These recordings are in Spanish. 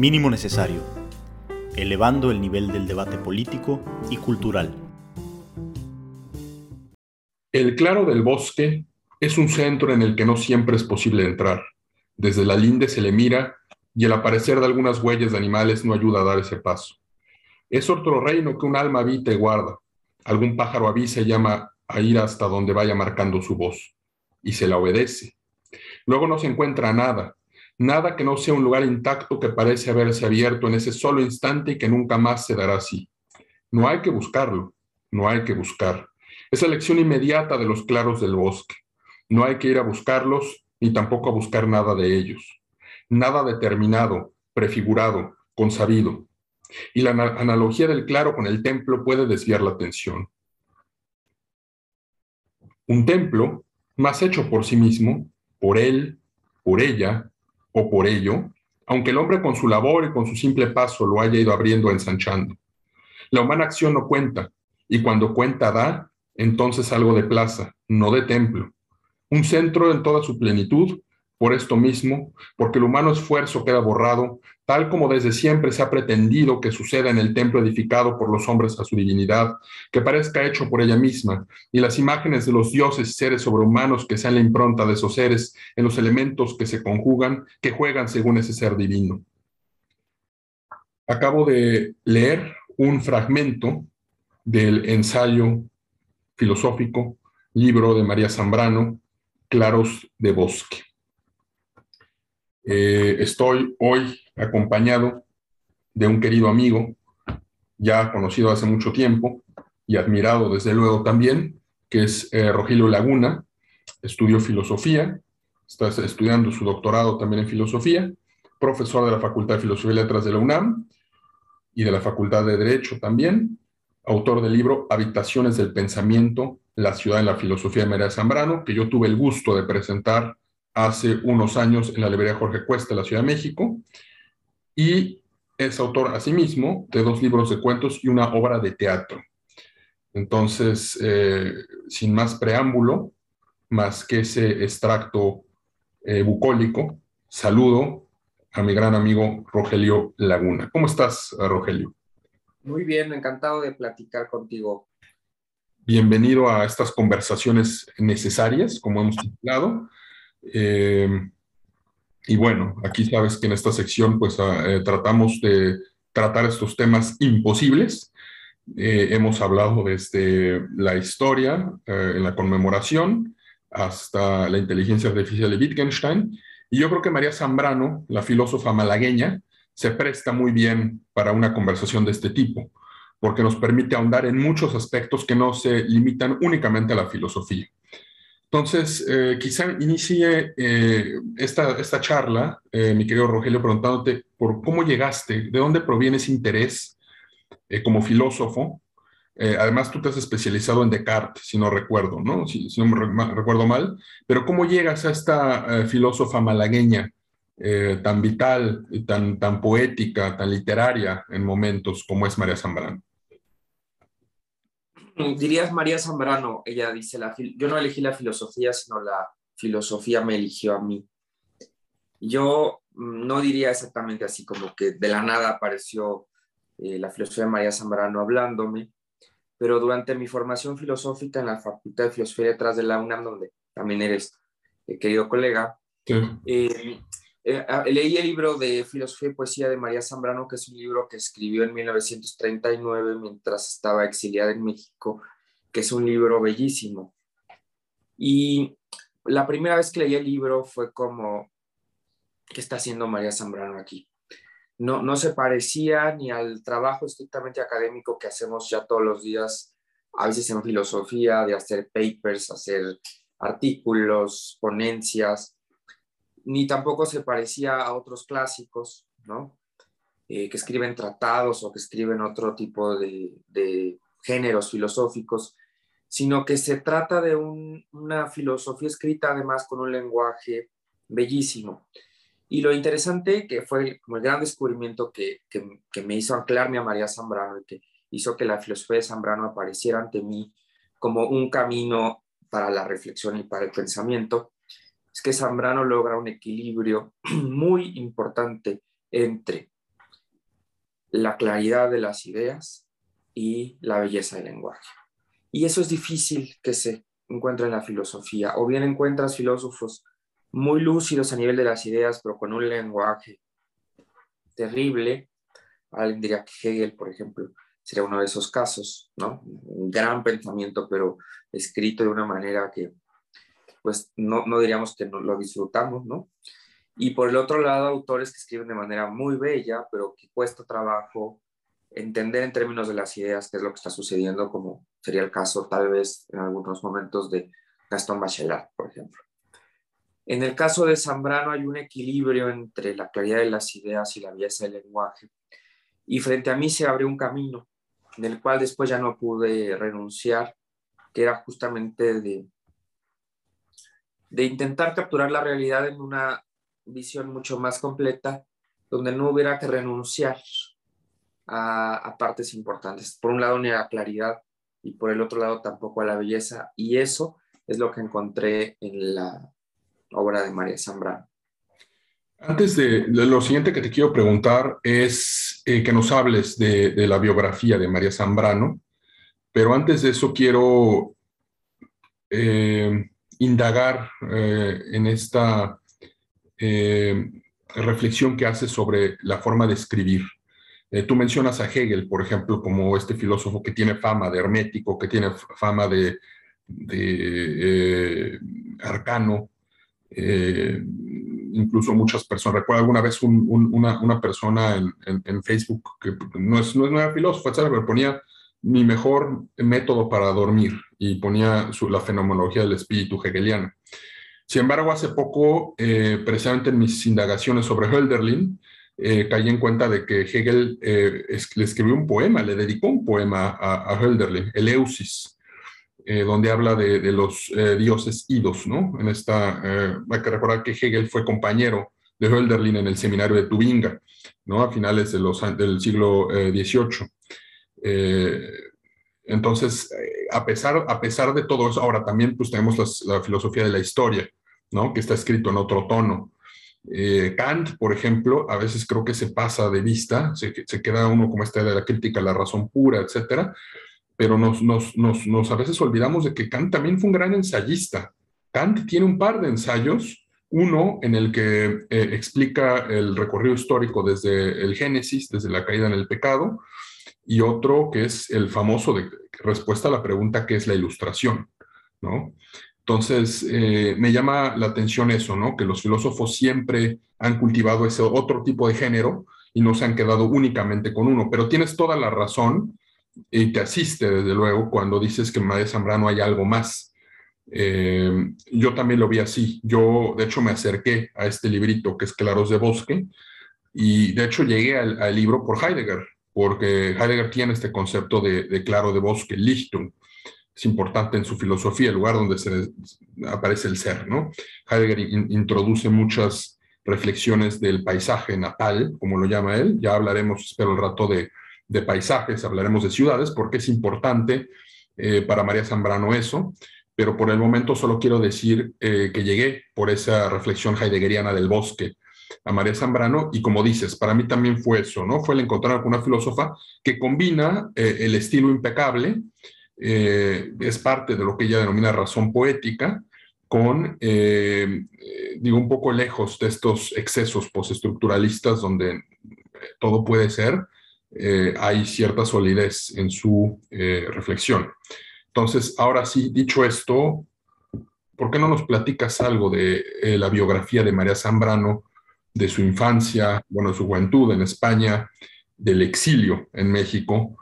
Mínimo necesario, elevando el nivel del debate político y cultural. El claro del bosque es un centro en el que no siempre es posible entrar. Desde la linde se le mira y el aparecer de algunas huellas de animales no ayuda a dar ese paso. Es otro reino que un alma habita y guarda. Algún pájaro avisa y llama a ir hasta donde vaya marcando su voz, y se la obedece. Luego no se encuentra nada, nada que no sea un lugar intacto que parece haberse abierto en ese solo instante y que nunca más se dará así. No hay que buscarlo, no hay que buscar. Es la lección inmediata de los claros del bosque. No hay que ir a buscarlos ni tampoco a buscar nada de ellos. Nada determinado, prefigurado, consabido. Y la analogía del claro con el templo puede desviar la atención. Un templo, más hecho por sí mismo, por él, por ella o por ello, aunque el hombre con su labor y con su simple paso lo haya ido abriendo ensanchando. La humana acción no cuenta, y cuando cuenta da, entonces algo de plaza, no de templo. Un centro en toda su plenitud, por esto mismo, porque el humano esfuerzo queda borrado, tal como desde siempre se ha pretendido que suceda en el templo edificado por los hombres a su divinidad, que parezca hecho por ella misma, y las imágenes de los dioses y seres sobrehumanos que sean la impronta de esos seres en los elementos que se conjugan, que juegan según ese ser divino. Acabo de leer un fragmento del ensayo filosófico, libro de María Zambrano, Claros de Bosque. Eh, estoy hoy acompañado de un querido amigo, ya conocido hace mucho tiempo y admirado desde luego también, que es eh, Rogelio Laguna, estudió filosofía, está estudiando su doctorado también en filosofía, profesor de la Facultad de Filosofía y Letras de la UNAM y de la Facultad de Derecho también, autor del libro Habitaciones del Pensamiento, la ciudad en la filosofía de María Zambrano, que yo tuve el gusto de presentar hace unos años en la librería Jorge Cuesta, de la Ciudad de México, y es autor asimismo de dos libros de cuentos y una obra de teatro. Entonces, eh, sin más preámbulo, más que ese extracto eh, bucólico, saludo a mi gran amigo Rogelio Laguna. ¿Cómo estás, Rogelio? Muy bien, encantado de platicar contigo. Bienvenido a estas conversaciones necesarias, como hemos titulado. Eh, y bueno, aquí sabes que en esta sección pues ah, eh, tratamos de tratar estos temas imposibles. Eh, hemos hablado desde la historia, en la conmemoración, hasta la inteligencia artificial de Wittgenstein. Y yo creo que María Zambrano, la filósofa malagueña, se presta muy bien para una conversación de este tipo, porque nos permite ahondar en muchos aspectos que no se limitan únicamente a la filosofía. Entonces, eh, quizá inicie eh, esta, esta charla, eh, mi querido Rogelio, preguntándote por cómo llegaste, de dónde proviene ese interés como filósofo. además, tú te has especializado en Descartes, si no recuerdo, ¿no? Si, no me recuerdo mal, pero ¿cómo llegas a esta filósofa malagueña tan vital, tan, tan poética, tan literaria en momentos como es María Zambrano? Dirías María Zambrano, ella dice, la yo no elegí la filosofía, sino la filosofía me eligió a mí. Yo mm, no diría exactamente así como que de la nada apareció eh, la filosofía de María Zambrano hablándome, pero durante mi formación filosófica en la Facultad de Filosofía y Letras de la UNAM, donde también eres eh, querido colega, eh, eh, ah, leí el libro de Filosofía y Poesía de María Zambrano, que es un libro que escribió en 1939 mientras estaba exiliada en México, que es un libro bellísimo. Y la primera vez que leí el libro fue como, ¿qué está haciendo María Zambrano aquí? No, no se parecía ni al trabajo estrictamente académico que hacemos ya todos los días, a veces en filosofía, de hacer papers, hacer artículos, ponencias ni tampoco se parecía a otros clásicos, ¿no? Eh, que escriben tratados o que escriben otro tipo de, géneros filosóficos, sino que se trata de una filosofía escrita además con un lenguaje bellísimo. Y lo interesante que fue como el gran descubrimiento que, que, me hizo anclarme a María Zambrano y que hizo que la filosofía de Zambrano apareciera ante mí como un camino para la reflexión y para el pensamiento, es que Zambrano logra un equilibrio muy importante entre la claridad de las ideas y la belleza del lenguaje. Y eso es difícil que se encuentre en la filosofía. O bien encuentras filósofos muy lúcidos a nivel de las ideas, pero con un lenguaje terrible. Alguien diría que Hegel, por ejemplo, sería uno de esos casos, ¿no? Un gran pensamiento, pero escrito de una manera que, pues, no, no diríamos que no lo disfrutamos, ¿no? Y por el otro lado, autores que escriben de manera muy bella, pero que cuesta trabajo entender en términos de las ideas qué es lo que está sucediendo, como sería el caso tal vez en algunos momentos de Gastón Bachelard, por ejemplo. En el caso de Zambrano hay un equilibrio entre la claridad de las ideas y la belleza del lenguaje. Y frente a mí se abre un camino del cual después ya no pude renunciar, que era justamente de, de intentar capturar la realidad en una visión mucho más completa, donde no hubiera que renunciar a, partes importantes. Por un lado, ni a la claridad y por el otro lado tampoco a la belleza. Y eso es lo que encontré en la, obra de María Zambrano. Antes de, lo siguiente que te quiero preguntar es eh, que nos hables de, la biografía de María Zambrano, pero antes de eso quiero eh, indagar eh, en esta reflexión que hace sobre la forma de escribir. tú mencionas a Hegel, por ejemplo, como este filósofo que tiene fama de hermético, que tiene fama de, arcano, eh, incluso muchas personas. Recuerdo alguna vez una, persona en, Facebook que no es, no es una filósofa, pero ponía mi mejor método para dormir y ponía la fenomenología del espíritu hegeliana. Sin embargo, hace poco, eh, precisamente en mis indagaciones sobre Hölderlin, eh, caí en cuenta de que Hegel le escribió un poema, le dedicó un poema a, a Hölderlin, Eleusis, eh, donde habla de, los eh, dioses idos, ¿no? En esta, eh, hay que recordar que Hegel fue compañero de Hölderlin en el seminario de Tubinga, ¿no? A finales del siglo XVIII. Entonces, a pesar, a pesar de todo eso, ahora también pues tenemos la filosofía de la historia, ¿no? Que está escrito en otro tono. Kant, por ejemplo, a veces creo que se pasa de vista, se, queda uno como esta de la crítica, la razón pura, etcétera, pero nos, nos, nos, nos, a veces olvidamos de que Kant también fue un gran ensayista. Kant tiene un par de ensayos, uno en el que eh, explica el recorrido histórico desde el Génesis, desde la caída en el pecado, y otro que es el famoso de respuesta a la pregunta que es la ilustración, ¿no? Entonces, eh, me llama la atención eso, ¿no? Que los filósofos siempre han cultivado ese otro tipo de género y no se han quedado únicamente con uno, pero tienes toda la razón y te asiste, desde luego, cuando dices que en María Zambrano hay algo más. Eh, yo también lo vi así. Yo, de hecho, me acerqué a este librito que es Claros de Bosque y, de hecho, llegué al, libro por Heidegger, porque Heidegger tiene este concepto de, claro de bosque, Lichtung. Es importante en su filosofía, el lugar donde aparece el ser, ¿no? Heidegger introduce muchas reflexiones del paisaje natal, como lo llama él. Ya hablaremos, espero, el rato de, de paisajes, hablaremos de ciudades, porque es importante eh, para María Zambrano eso, pero por el momento solo quiero decir eh, que llegué por esa reflexión heideggeriana del bosque a María Zambrano, y como dices, para mí también fue eso, ¿no? Fue el encontrar con una filósofa que combina eh, el estilo impecable, es parte de lo que ella denomina razón poética, con, digo, un poco lejos de estos excesos postestructuralistas donde todo puede ser, eh, hay cierta solidez en su eh, reflexión. Entonces, ahora sí, dicho esto, ¿por qué no nos platicas algo de eh, la biografía de María Zambrano, de su infancia, bueno, su juventud en España, del exilio en México?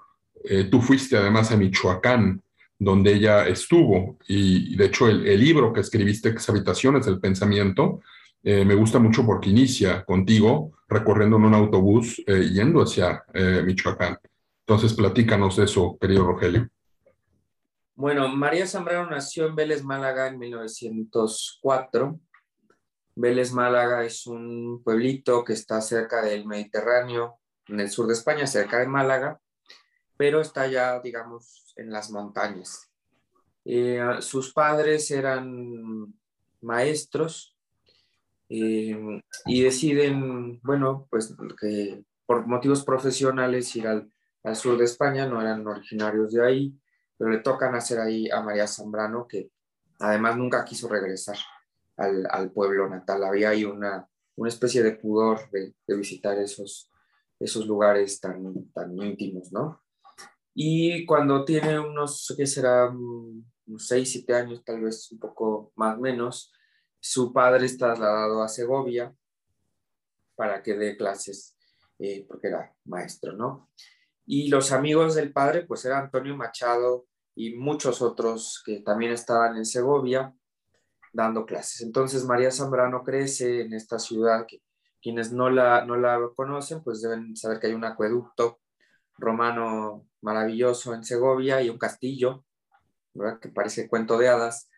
tú fuiste además a Michoacán, donde ella estuvo, y, de hecho el, libro que escribiste, que es Habitaciones del Pensamiento, eh, me gusta mucho porque inicia contigo recorriendo en un autobús eh, yendo hacia eh, Michoacán. Entonces, platícanos de eso, querido Rogelio. Bueno, María Zambrano nació en Vélez, Málaga en 1904. Vélez, Málaga es un pueblito que está cerca del Mediterráneo, en el sur de España, cerca de Málaga, pero está ya, digamos, en las montañas. sus padres eran maestros eh, y deciden, bueno, pues que por motivos profesionales ir al, al, sur de España, no eran originarios de ahí, pero le tocan hacer ahí a María Zambrano, que además nunca quiso regresar al, pueblo natal. Había ahí una, una especie de pudor de, de, visitar esos, esos lugares tan, tan íntimos, ¿no? Y cuando tiene unos, ¿qué será? Mm, unos 6, 7 años, tal vez un poco más menos, su padre es trasladado a Segovia para que dé clases, eh, porque era maestro, ¿no? Y los amigos del padre, pues era Antonio Machado y muchos otros que también estaban en Segovia dando clases. Entonces María Zambrano crece en esta ciudad que quienes no la, no la conocen, pues deben saber que hay un acueducto romano maravilloso en Segovia y un castillo, ¿verdad? que parece cuento de hadas.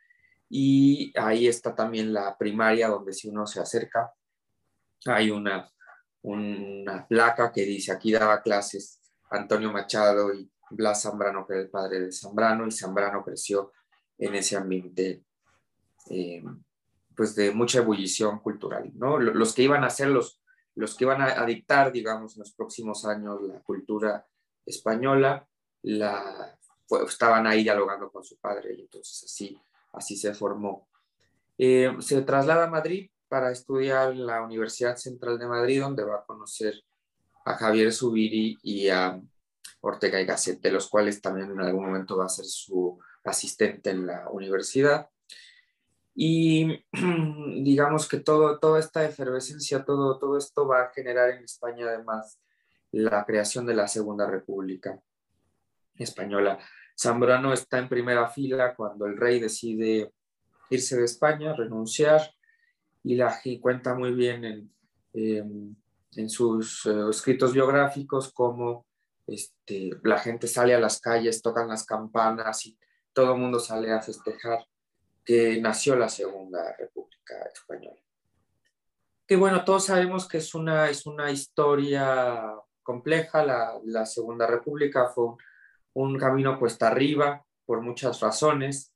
Y ahí está también la primaria donde si uno se acerca, hay una, una placa que dice aquí daba clases Antonio Machado y Blas Zambrano, que era el padre de Zambrano, y Zambrano creció en ese ambiente eh, pues de mucha ebullición cultural, ¿no? Los que iban a ser los, los que iban a, dictar, digamos, en los próximos años la cultura española, la, estaban ahí dialogando con su padre y entonces así, así se formó. Eh, se traslada a Madrid para estudiar en la Universidad Central de Madrid, donde va a conocer a Javier Zubiri y a Ortega y Gasset, de los cuales también en algún momento va a ser su asistente en la universidad. Y digamos que todo, toda esta efervescencia, todo, todo esto va a generar en España además la creación de la Segunda República Española. Zambrano está en primera fila cuando el rey decide irse de España, renunciar, y la cuenta muy bien en, en sus eh, escritos biográficos cómo este, la gente sale a las calles, tocan las campanas y todo el mundo sale a festejar que nació la Segunda República Española. Que bueno, todos sabemos que es una, es una historia compleja, la, Segunda República fue un, un camino cuesta arriba por muchas razones,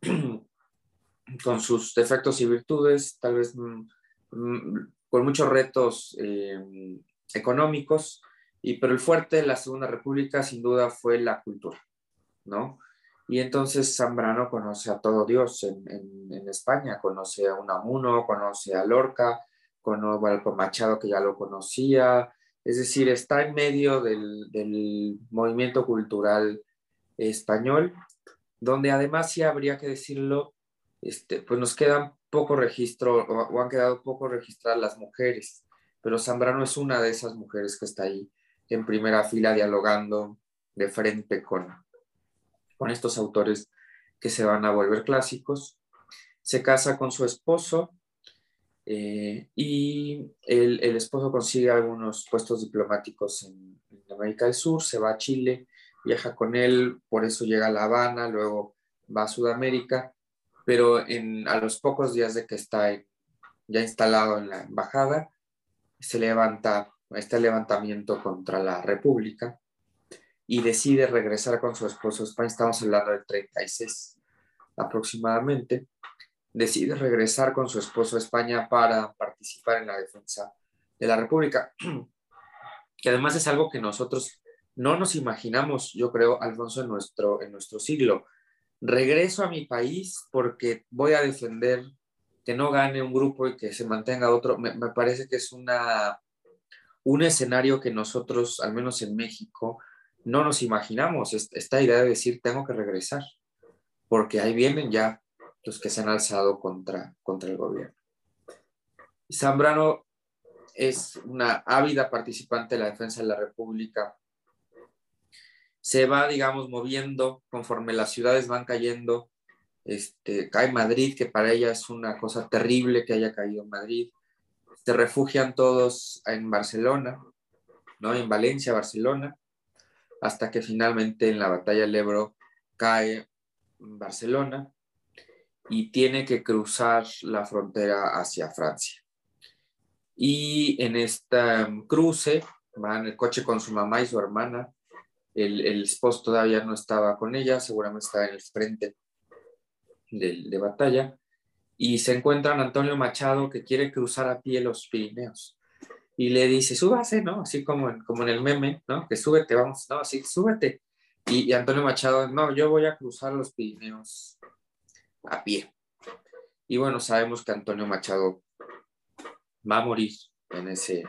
con sus defectos y virtudes, tal vez mm, mm, con muchos retos eh, económicos, y, pero el fuerte de la Segunda República sin duda fue la cultura, ¿no? Y entonces Zambrano conoce a todo Dios en, España, conoce a Unamuno, conoce a Lorca, conoce a Machado que ya lo conocía, es decir, está en medio del, movimiento cultural español, donde además sí habría que decirlo, este, pues nos quedan poco registro o, han quedado poco registradas las mujeres, pero Zambrano es una de esas mujeres que está ahí en primera fila dialogando de frente con, con estos autores que se van a volver clásicos. Se casa con su esposo eh, y el, el, esposo consigue algunos puestos diplomáticos en, en, América del Sur, se va a Chile, viaja con él, por eso llega a La Habana, luego va a Sudamérica, pero en, a los pocos días de que está ya instalado en la embajada, se levanta este levantamiento contra la República y decide regresar con su esposo a España, estamos hablando del 36 aproximadamente, decide regresar con su esposo a España para participar en la defensa de la República, que además es algo que nosotros no nos imaginamos, yo creo, Alfonso, en nuestro, en nuestro siglo. Regreso a mi país porque voy a defender que no gane un grupo y que se mantenga otro. Me, me parece que es una, un escenario que nosotros, al menos en México, no nos imaginamos esta idea de decir tengo que regresar, porque ahí vienen ya los que se han alzado contra, contra el gobierno. Zambrano es una ávida participante de la defensa de la República. Se va, digamos, moviendo conforme las ciudades van cayendo. Este, cae Madrid, que para ella es una cosa terrible que haya caído Madrid. Se refugian todos en Barcelona, ¿no? En Valencia, Barcelona hasta que finalmente en la batalla del Ebro cae Barcelona y tiene que cruzar la frontera hacia Francia. Y en este cruce va en el coche con su mamá y su hermana. El, esposo todavía no estaba con ella, seguramente estaba en el frente de, de batalla. Y se encuentran Antonio Machado que quiere cruzar a pie los Pirineos y le dice, súbase, ¿no? Así como en, como en el meme, ¿no? Que súbete, vamos, no, así, súbete. Y, Antonio Machado, no, yo voy a cruzar los Pirineos a pie. Y bueno, sabemos que Antonio Machado va a morir en ese,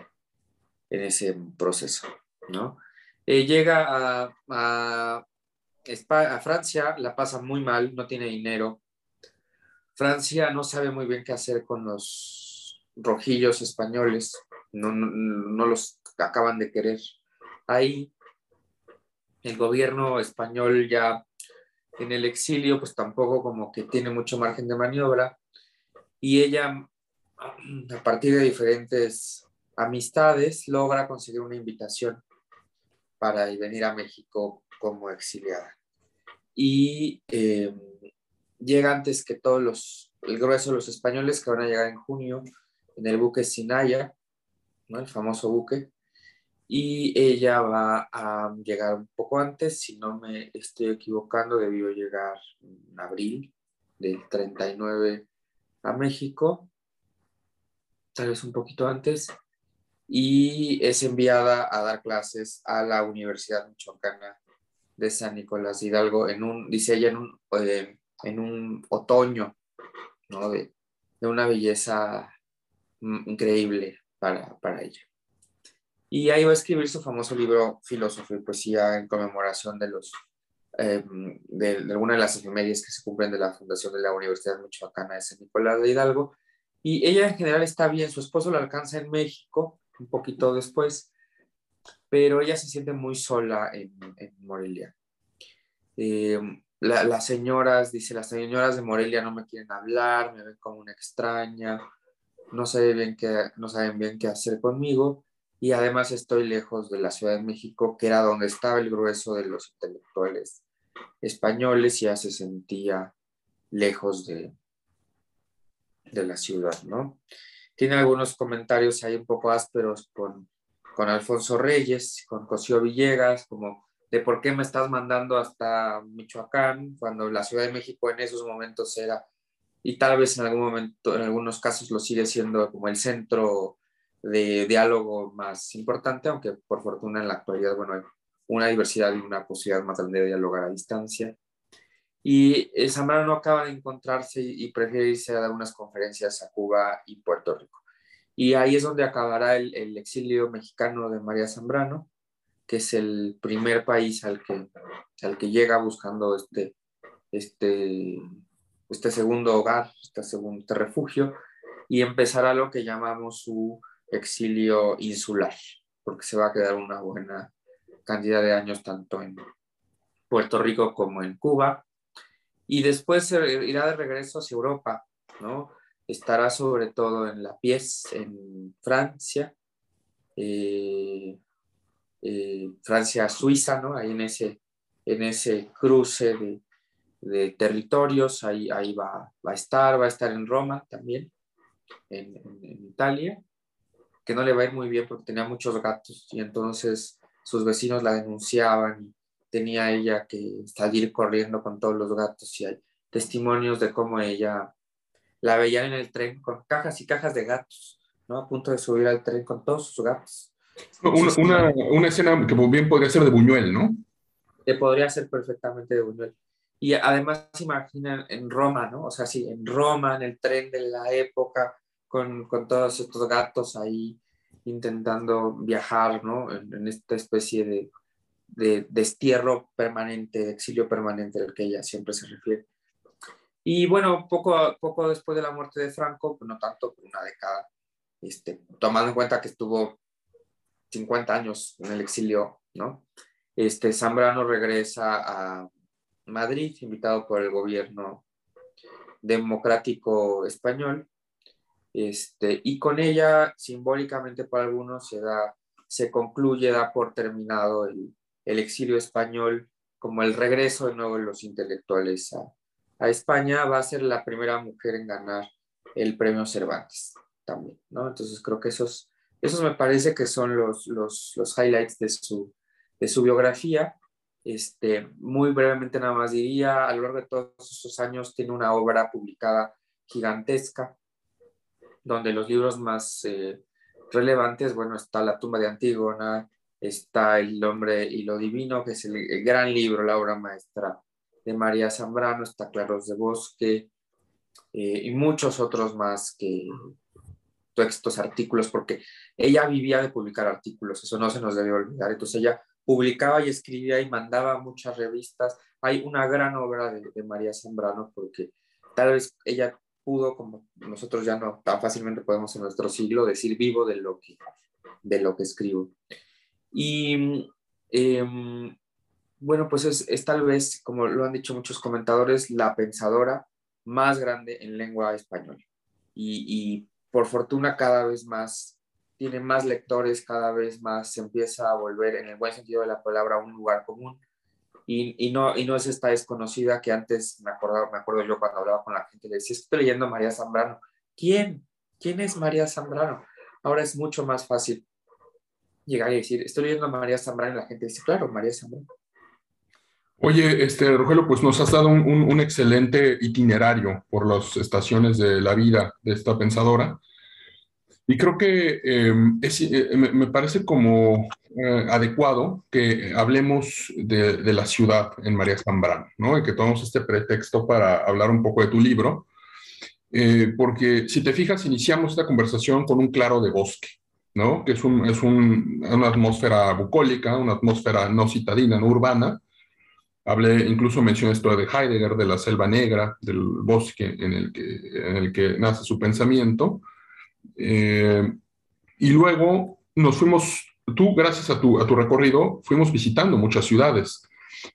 en ese proceso, ¿no? Eh, llega a, a, a, Francia, la pasa muy mal, no tiene dinero. Francia no sabe muy bien qué hacer con los rojillos españoles, no, no, los acaban de querer. Ahí el gobierno español ya en el exilio, pues tampoco como que tiene mucho margen de maniobra. Y ella, a partir de diferentes amistades, logra conseguir una invitación para venir a México como exiliada. Y eh, llega antes que todos los, el grueso de los españoles que van a llegar en junio en el buque Sinaya, ¿no? el famoso buque, y ella va a llegar un poco antes, si no me estoy equivocando, debió llegar en abril del 39 a México, tal vez un poquito antes, y es enviada a dar clases a la Universidad Michoacana de San Nicolás Hidalgo en un, dice ella, en un, eh, en un otoño, ¿no? De, de una belleza mm, increíble para, ella. Y ahí va a escribir su famoso libro Filosofía y Poesía en conmemoración de los eh, de, alguna de las efemérides que se cumplen de la fundación de la Universidad Michoacana de San Nicolás de Hidalgo. Y ella en general está bien, su esposo la alcanza en México un poquito después, pero ella se siente muy sola en, en Morelia. Eh, la, las señoras, dice, las señoras de Morelia no me quieren hablar, me ven como una extraña, no saben bien qué, no saben bien qué hacer conmigo y además estoy lejos de la Ciudad de México, que era donde estaba el grueso de los intelectuales españoles, y ya se sentía lejos de, de la ciudad, ¿no? Tiene algunos comentarios ahí un poco ásperos con, con Alfonso Reyes, con Cosío Villegas, como de por qué me estás mandando hasta Michoacán, cuando la Ciudad de México en esos momentos era, y tal vez en algún momento, en algunos casos lo sigue siendo como el centro de diálogo más importante, aunque por fortuna en la actualidad, bueno, hay una diversidad y una posibilidad más grande de dialogar a distancia. Y Zambrano no acaba de encontrarse y, prefiere irse a dar unas conferencias a Cuba y Puerto Rico. Y ahí es donde acabará el, el, exilio mexicano de María Zambrano, que es el primer país al que, al que llega buscando este, este, este segundo hogar, este segundo este refugio, y empezará lo que llamamos su exilio insular, porque se va a quedar una buena cantidad de años tanto en Puerto Rico como en Cuba. Y después irá de regreso hacia Europa, ¿no? Estará sobre todo en La Pies, en Francia, eh, eh, Francia-Suiza, ¿no? Ahí en ese, en ese cruce de, de territorios, ahí, ahí va, va, a estar, va a estar en Roma también, en, en, en Italia que no le va a ir muy bien porque tenía muchos gatos y entonces sus vecinos la denunciaban y tenía ella que salir corriendo con todos los gatos y hay testimonios de cómo ella la veían en el tren con cajas y cajas de gatos, ¿no? A punto de subir al tren con todos sus gatos. Una, una, una escena que bien podría ser de Buñuel, ¿no? Que podría ser perfectamente de Buñuel. Y además se imaginan en Roma, ¿no? O sea, sí, en Roma, en el tren de la época, con, con todos estos gatos ahí intentando viajar, ¿no? En, en esta especie de, de, destierro permanente, de exilio permanente al que ella siempre se refiere. Y bueno, poco, poco después de la muerte de Franco, pues no tanto, por una década, este, tomando en cuenta que estuvo 50 años en el exilio, ¿no? Este, Zambrano regresa a Madrid, invitado por el gobierno democrático español, este, y con ella, simbólicamente para algunos, se, da, se concluye, da por terminado el, exilio español como el regreso de nuevo de los intelectuales a, a, España. Va a ser la primera mujer en ganar el premio Cervantes también, ¿no? Entonces creo que esos, esos me parece que son los, los, los highlights de su, de su biografía. Este, muy brevemente nada más diría, a lo largo de todos esos años tiene una obra publicada gigantesca, donde los libros más eh, relevantes, bueno, está La tumba de Antígona, está El hombre y lo divino, que es el, gran libro, la obra maestra de María Zambrano, está Claros de Bosque eh, y muchos otros más que textos, artículos, porque ella vivía de publicar artículos, eso no se nos debe olvidar. Entonces ella publicaba y escribía y mandaba muchas revistas. Hay una gran obra de, María Zambrano porque tal vez ella pudo, como nosotros ya no tan fácilmente podemos en nuestro siglo, decir vivo de lo que, de lo que escribo. Y em, bueno, pues es, tal vez, como lo han dicho muchos comentadores, la pensadora más grande en lengua española. Y, y por fortuna cada vez más tiene más lectores, cada vez más se empieza a volver, en el buen sentido de la palabra, un lugar común. Y, no, es esta desconocida que antes me acuerdo, me acuerdo yo cuando hablaba con la gente, le decía, estoy leyendo María Zambrano. ¿Quién? ¿Quién es María Zambrano? Ahora es mucho más fácil llegar y decir, estoy leyendo a María Zambrano y la gente dice, claro, María Zambrano. Oye, este, Rogelio, pues nos has dado un, excelente itinerario por las estaciones de la vida de esta pensadora. Y creo que em, eh, me parece como eh, adecuado que hablemos de, la ciudad en María Zambrano, ¿no? Y que tomemos este pretexto para hablar un poco de tu libro, eh, porque si te fijas, iniciamos esta conversación con un claro de bosque, ¿no? Que es, un, es un, una atmósfera bucólica, una atmósfera no citadina, no urbana. Hablé, incluso mencioné esto de Heidegger, de la selva negra, del bosque en el que, en el que nace su pensamiento. Eh, y luego nos fuimos, tú gracias a tu, a tu recorrido, fuimos visitando muchas ciudades.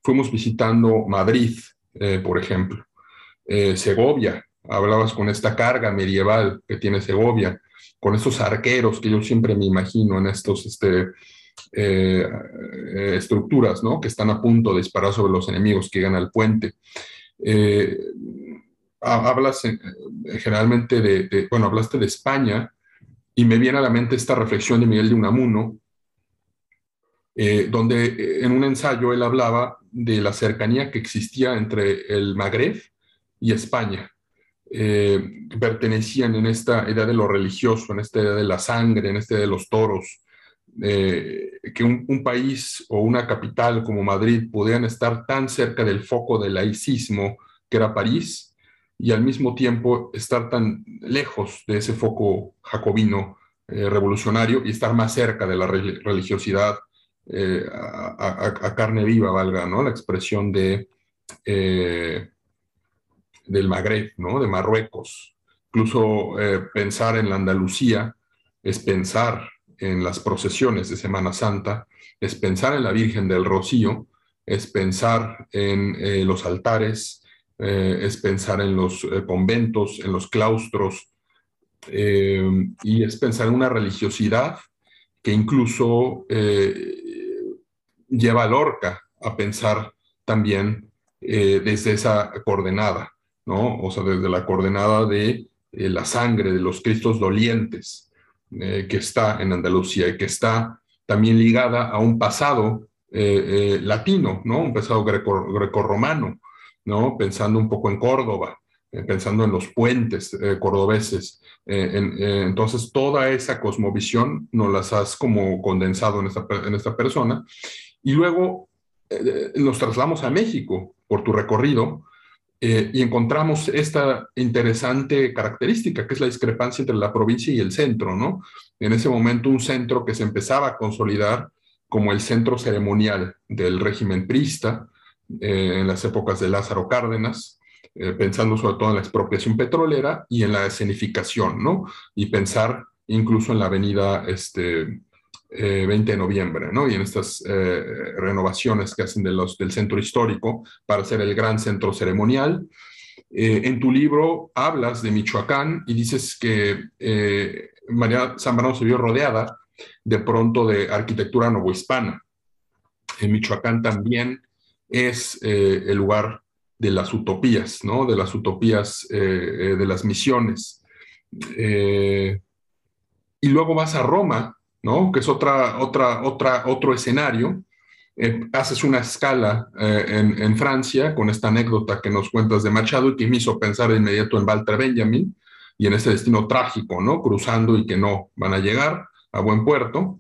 Fuimos visitando Madrid, eh, por ejemplo, eh, Segovia, hablabas con esta carga medieval que tiene Segovia, con estos arqueros que yo siempre me imagino en estos este, estructuras, ¿no? Que están a punto de disparar sobre los enemigos que llegan al puente hablas generalmente de, bueno, hablaste de España y me viene a la mente esta reflexión de Miguel de Unamuno, eh, donde eh, en un ensayo él hablaba de la cercanía que existía entre el Magreb y España. pertenecían en esta idea de lo religioso, en esta idea de la sangre, en esta idea de los toros, que un, un, país o una capital como Madrid podían estar tan cerca del foco del laicismo que era París, y al mismo tiempo estar tan lejos de ese foco jacobino eh, revolucionario y estar más cerca de la religiosidad eh, a, carne viva, valga, ¿no? La expresión de, eh, del Magreb, ¿no? De Marruecos. Incluso pensar en la Andalucía es pensar en las procesiones de Semana Santa, es pensar en la Virgen del Rocío, es pensar en los altares, eh, es pensar en los eh, conventos, en los claustros, eh, y es pensar en una religiosidad que incluso lleva a Lorca a pensar también desde esa coordenada, ¿no? O sea, desde la coordenada de la sangre de los cristos dolientes que está en Andalucía y que está también ligada a un pasado latino, ¿no? Un pasado greco-romano. ¿No? Pensando un poco en Córdoba, eh, pensando en los puentes eh, cordobeses. Eh, entonces, toda esa cosmovisión nos las has como condensado en esta, en esta persona. Y luego nos trasladamos a México por tu recorrido y encontramos esta interesante característica, que es la discrepancia entre la provincia y el centro, ¿no? En ese momento, un centro que se empezaba a consolidar como el centro ceremonial del régimen prista, eh, en las épocas de Lázaro Cárdenas, eh, pensando sobre todo en la expropiación petrolera y en la escenificación, ¿no? Y pensar incluso en la avenida este, 20 eh, de noviembre, ¿no? Y en estas renovaciones que hacen de los, del centro histórico para ser el gran centro ceremonial. en tu libro hablas de Michoacán y dices que María Zambrano se vio rodeada de pronto de arquitectura novohispana. En Michoacán también es eh, el lugar de las utopías, ¿no? De las utopías, eh, eh, de las misiones. y luego vas a Roma, ¿no? Que es otra, otra, otra, otro escenario. haces una escala en, Francia con esta anécdota que nos cuentas de Machado y que me hizo pensar de inmediato en Walter Benjamin y en ese destino trágico, ¿no? Cruzando y que no van a llegar a buen puerto.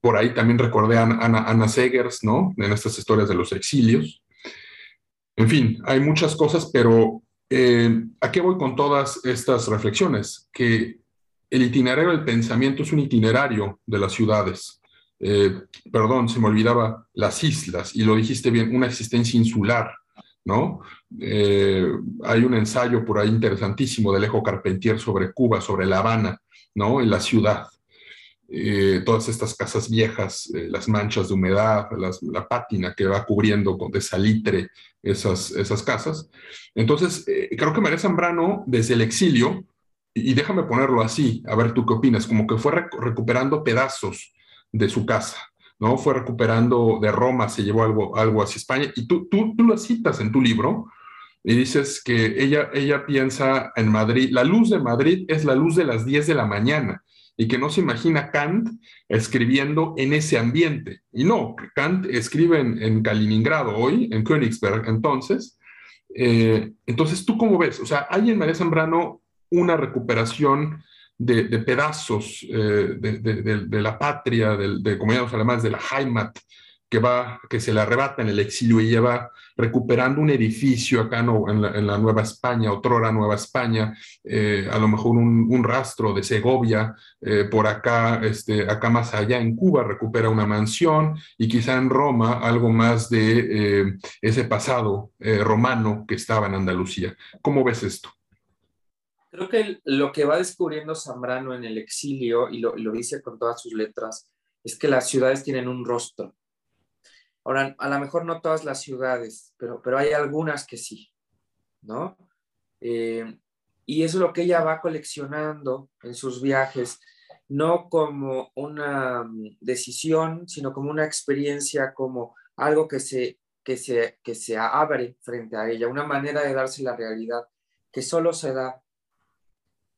Por ahí también recordé a Ana, Segers, ¿no? En estas historias de los exilios. En fin, hay muchas cosas, pero eh, ¿a qué voy con todas estas reflexiones? Que el itinerario del pensamiento es un itinerario de las ciudades. Eh, perdón, se me olvidaba las islas, y lo dijiste bien, una existencia insular, ¿no? Eh, hay un ensayo por ahí interesantísimo de Alejo Carpentier sobre Cuba, sobre La Habana, ¿no? En la ciudad. Eh, todas estas casas viejas, las manchas de humedad, la pátina que va cubriendo con de salitre esas, esas casas. Entonces, creo que María Zambrano, desde el exilio, y déjame ponerlo así, a ver tú qué opinas, como que fue recuperando pedazos de su casa, ¿no? Fue recuperando de Roma, se llevó algo, algo hacia España, y tú, tú, tú lo citas en tu libro, y dices que ella, ella piensa en Madrid, la luz de Madrid es la luz de las 10 de la mañana, y que no se imagina Kant escribiendo en ese ambiente. Y no, Kant escribe en, Kaliningrado hoy, en Königsberg entonces. Eh, entonces, ¿tú cómo ves? O sea, hay en María Zambrano una recuperación de, pedazos eh, de, la patria, de, como llamamos alemanes, de la Heimat, que, va, que se le arrebata en el exilio y lleva recuperando un edificio acá en, la, Nueva España, otrora Nueva España, eh, a lo mejor un, rastro de Segovia, eh, por acá, este, acá más allá en Cuba recupera una mansión y quizá en Roma algo más de ese pasado romano que estaba en Andalucía. ¿Cómo ves esto? Creo que lo que va descubriendo Zambrano en el exilio, y lo, dice con todas sus letras, es que las ciudades tienen un rostro. Ahora, a lo mejor no todas las ciudades, pero, pero hay algunas que sí, ¿no? Eh, y eso es lo que ella va coleccionando en sus viajes, no como una mm, decisión, sino como una experiencia, como algo que se, que se, que se abre frente a ella, una manera de darse la realidad que solo se da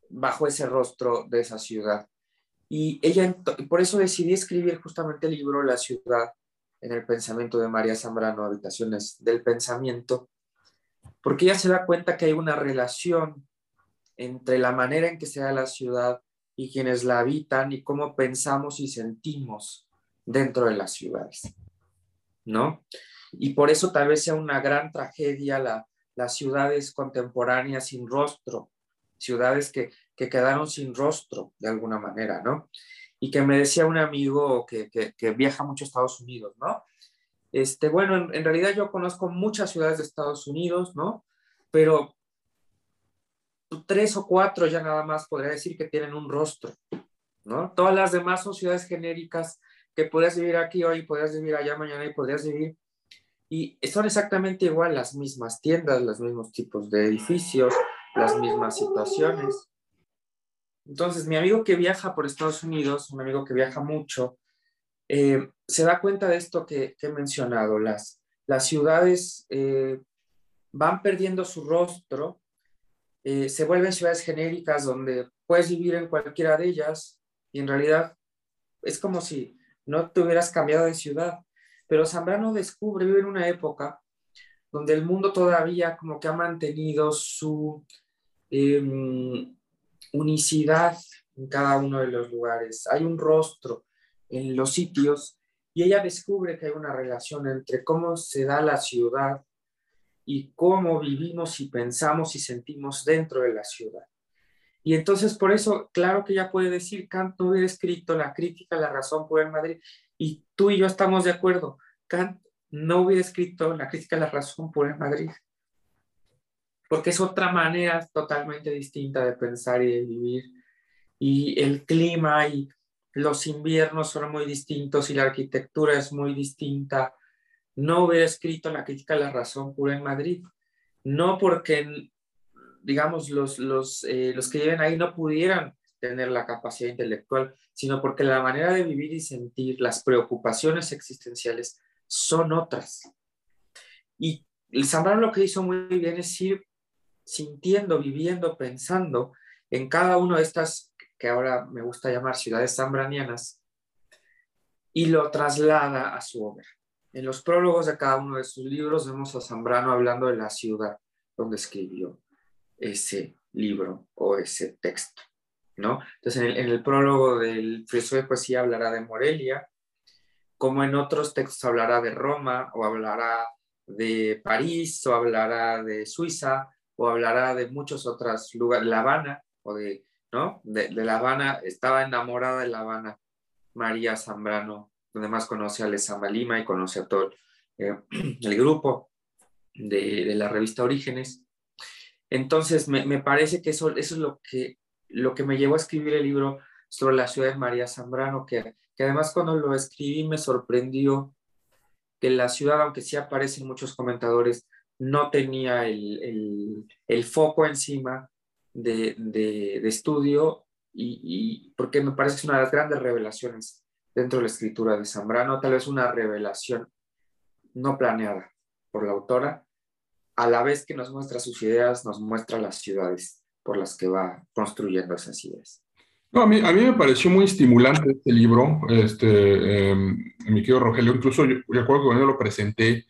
bajo ese rostro de esa ciudad. Y ella, por eso decidí escribir justamente el libro La ciudad en el pensamiento de María Zambrano, Habitaciones del Pensamiento, porque ella se da cuenta que hay una relación entre la manera en que se da la ciudad y quienes la habitan y cómo pensamos y sentimos dentro de las ciudades, ¿no? Y por eso tal vez sea una gran tragedia la, las ciudades contemporáneas sin rostro, ciudades que, quedaron sin rostro de alguna manera, ¿no? Y que me decía un amigo que, viaja mucho a Estados Unidos, ¿no? Este, bueno, en, realidad yo conozco muchas ciudades de Estados Unidos, ¿no? Pero tres o cuatro ya nada más podría decir que tienen un rostro, ¿no? Todas las demás son ciudades genéricas que podrías vivir aquí hoy, podrías vivir allá mañana y podrías vivir. Y son exactamente igual las mismas tiendas, los mismos tipos de edificios, las mismas situaciones. Entonces, mi amigo que viaja por Estados Unidos, un amigo que viaja mucho, eh, se da cuenta de esto que, he mencionado. Las, las ciudades eh, van perdiendo su rostro, eh, se vuelven ciudades genéricas donde puedes vivir en cualquiera de ellas y en realidad es como si no te hubieras cambiado de ciudad. Pero Zambrano descubre, vive en una época donde el mundo todavía como que ha mantenido su em, unicidad en cada uno de los lugares. Hay un rostro en los sitios y ella descubre que hay una relación entre cómo se da la ciudad y cómo vivimos y pensamos y sentimos dentro de la ciudad. Y entonces por eso, claro que ella puede decir, Kant no hubiera escrito la crítica la razón por el Madrid, y tú y yo estamos de acuerdo, Kant no hubiera escrito La crítica la razón por el Madrid, porque es otra manera totalmente distinta de pensar y de vivir. Y el clima y los inviernos son muy distintos y la arquitectura es muy distinta. No hubiera escrito La crítica de la razón pura en Madrid, no porque, digamos, los, los, eh, los que viven ahí no pudieran tener la capacidad intelectual, sino porque la manera de vivir y sentir las preocupaciones existenciales son otras. Y Zambrano lo que hizo muy bien es ir sintiendo, viviendo, pensando en cada una de estas que ahora me gusta llamar ciudades zambranianas y lo traslada a su obra. En los prólogos de cada uno de sus libros vemos a Zambrano hablando de la ciudad donde escribió ese libro o ese texto. ¿no? Entonces, en el, prólogo del filosofía de poesía hablará de Morelia, como en otros textos hablará de Roma, o hablará de París, o hablará de Suiza, o hablará de muchos otros lugares, La Habana, o de, ¿no? De, La Habana, estaba enamorada de La Habana, María Zambrano, donde más conoce a Lezama Lima y conoce a todo eh, el grupo de, de, la revista Orígenes. Entonces, me, me, parece que eso, eso es lo que, lo que me llevó a escribir el libro sobre la ciudad de María Zambrano, que, que además cuando lo escribí me sorprendió que la ciudad, aunque sí aparecen muchos comentadores, no tenía el, foco encima de, estudio y, porque me parece que es una de las grandes revelaciones dentro de la escritura de Zambrano, tal vez una revelación no planeada por la autora, a la vez que nos muestra sus ideas, nos muestra las ciudades por las que va construyendo esas ideas. a, mí, a mí me pareció muy estimulante este libro, este, em, mi querido Rogelio, incluso yo recuerdo que cuando yo lo presenté,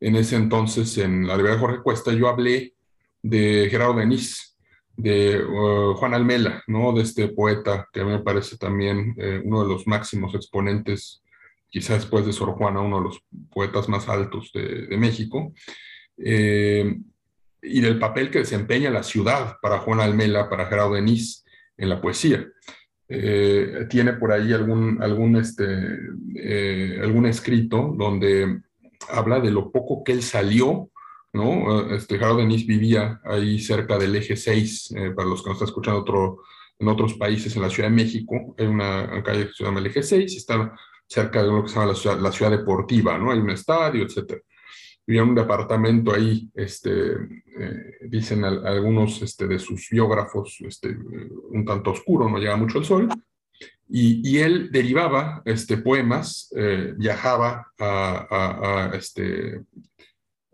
en ese entonces en la Librería Jorge Cuesta, yo hablé de Gerardo Denis, de uh, Juan Almela, ¿no? de este poeta que a mí me parece también eh, uno de los máximos exponentes, quizás después de Sor Juana, uno de los poetas más altos de, México, eh, y del papel que desempeña la ciudad para Juan Almela, para Gerardo Denis en la poesía. Eh, tiene por ahí algún, algún, este, algún escrito donde habla de lo poco que él salió, ¿no? Este, Gerardo Denis vivía ahí cerca del eje 6, eh, para los que nos están escuchando otro, en otros países, en la Ciudad de México, hay una calle que se llama el eje 6 y está cerca de lo que se llama la ciudad, deportiva, ¿no? Hay un estadio, etc. Vivía en un departamento ahí, este, eh, dicen algunos este, de sus biógrafos, este, un tanto oscuro, no llega mucho el sol, y, él derivaba este, poemas, eh, viajaba a, este,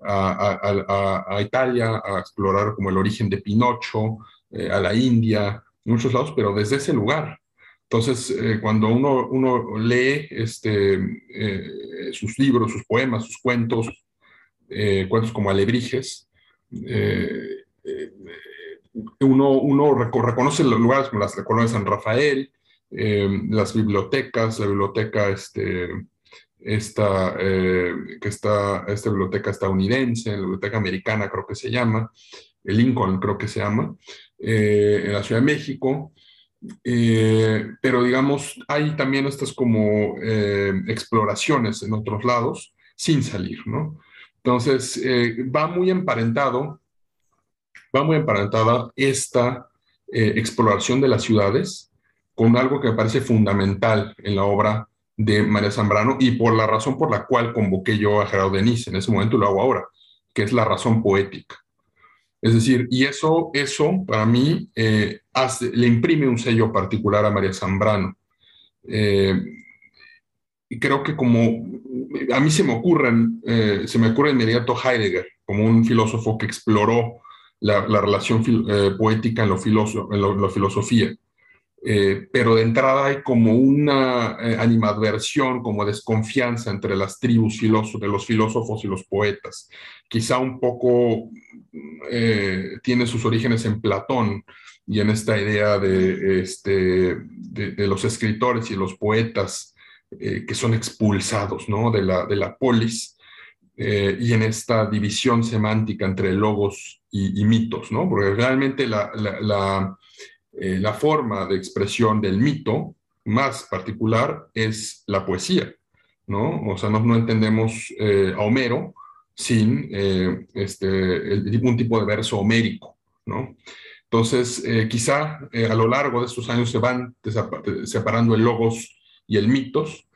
a, Italia a explorar como el origen de Pinocho, eh, a la India, muchos lados, pero desde ese lugar. Entonces, eh, cuando uno, uno lee este, sus libros, sus poemas, sus cuentos, cuentos como Alebrijes, uno, uno reconoce los lugares como las colonia de San Rafael, eh, las bibliotecas, la biblioteca este, esta, eh, que está, esta biblioteca estadounidense, la biblioteca americana creo que se llama, el Lincoln creo que se llama, eh, en la Ciudad de México, pero digamos, hay también estas como exploraciones en otros lados sin salir, ¿no? Entonces, va muy emparentado, va muy emparentada esta exploración de las ciudades con algo que me parece fundamental en la obra de María Zambrano y por la razón por la cual convoqué yo a Gerardo Denis en ese momento y lo hago ahora, que es la razón poética. Es decir, y eso, eso para mí eh, le imprime un sello particular a María Zambrano. Eh, y creo que como a mí se me ocurren, eh, se me ocurre inmediato Heidegger como un filósofo que exploró la, relación poética en, la filosofía eh, pero de entrada hay como una eh, animadversión, como desconfianza entre las tribus de los filósofos y los poetas. Quizá un poco eh, tiene sus orígenes en Platón y en esta idea de, este, de, los escritores y los poetas que son expulsados ¿no? de, la, de la polis. y en esta división semántica entre logos y, mitos, ¿no? porque realmente la, la eh, la forma de expresión del mito más particular es la poesía, ¿no? O sea, no, entendemos eh, a Homero sin eh, este, un tipo de verso homérico, ¿no? Entonces, quizá a lo largo de estos años se van separando el logos y el mitos,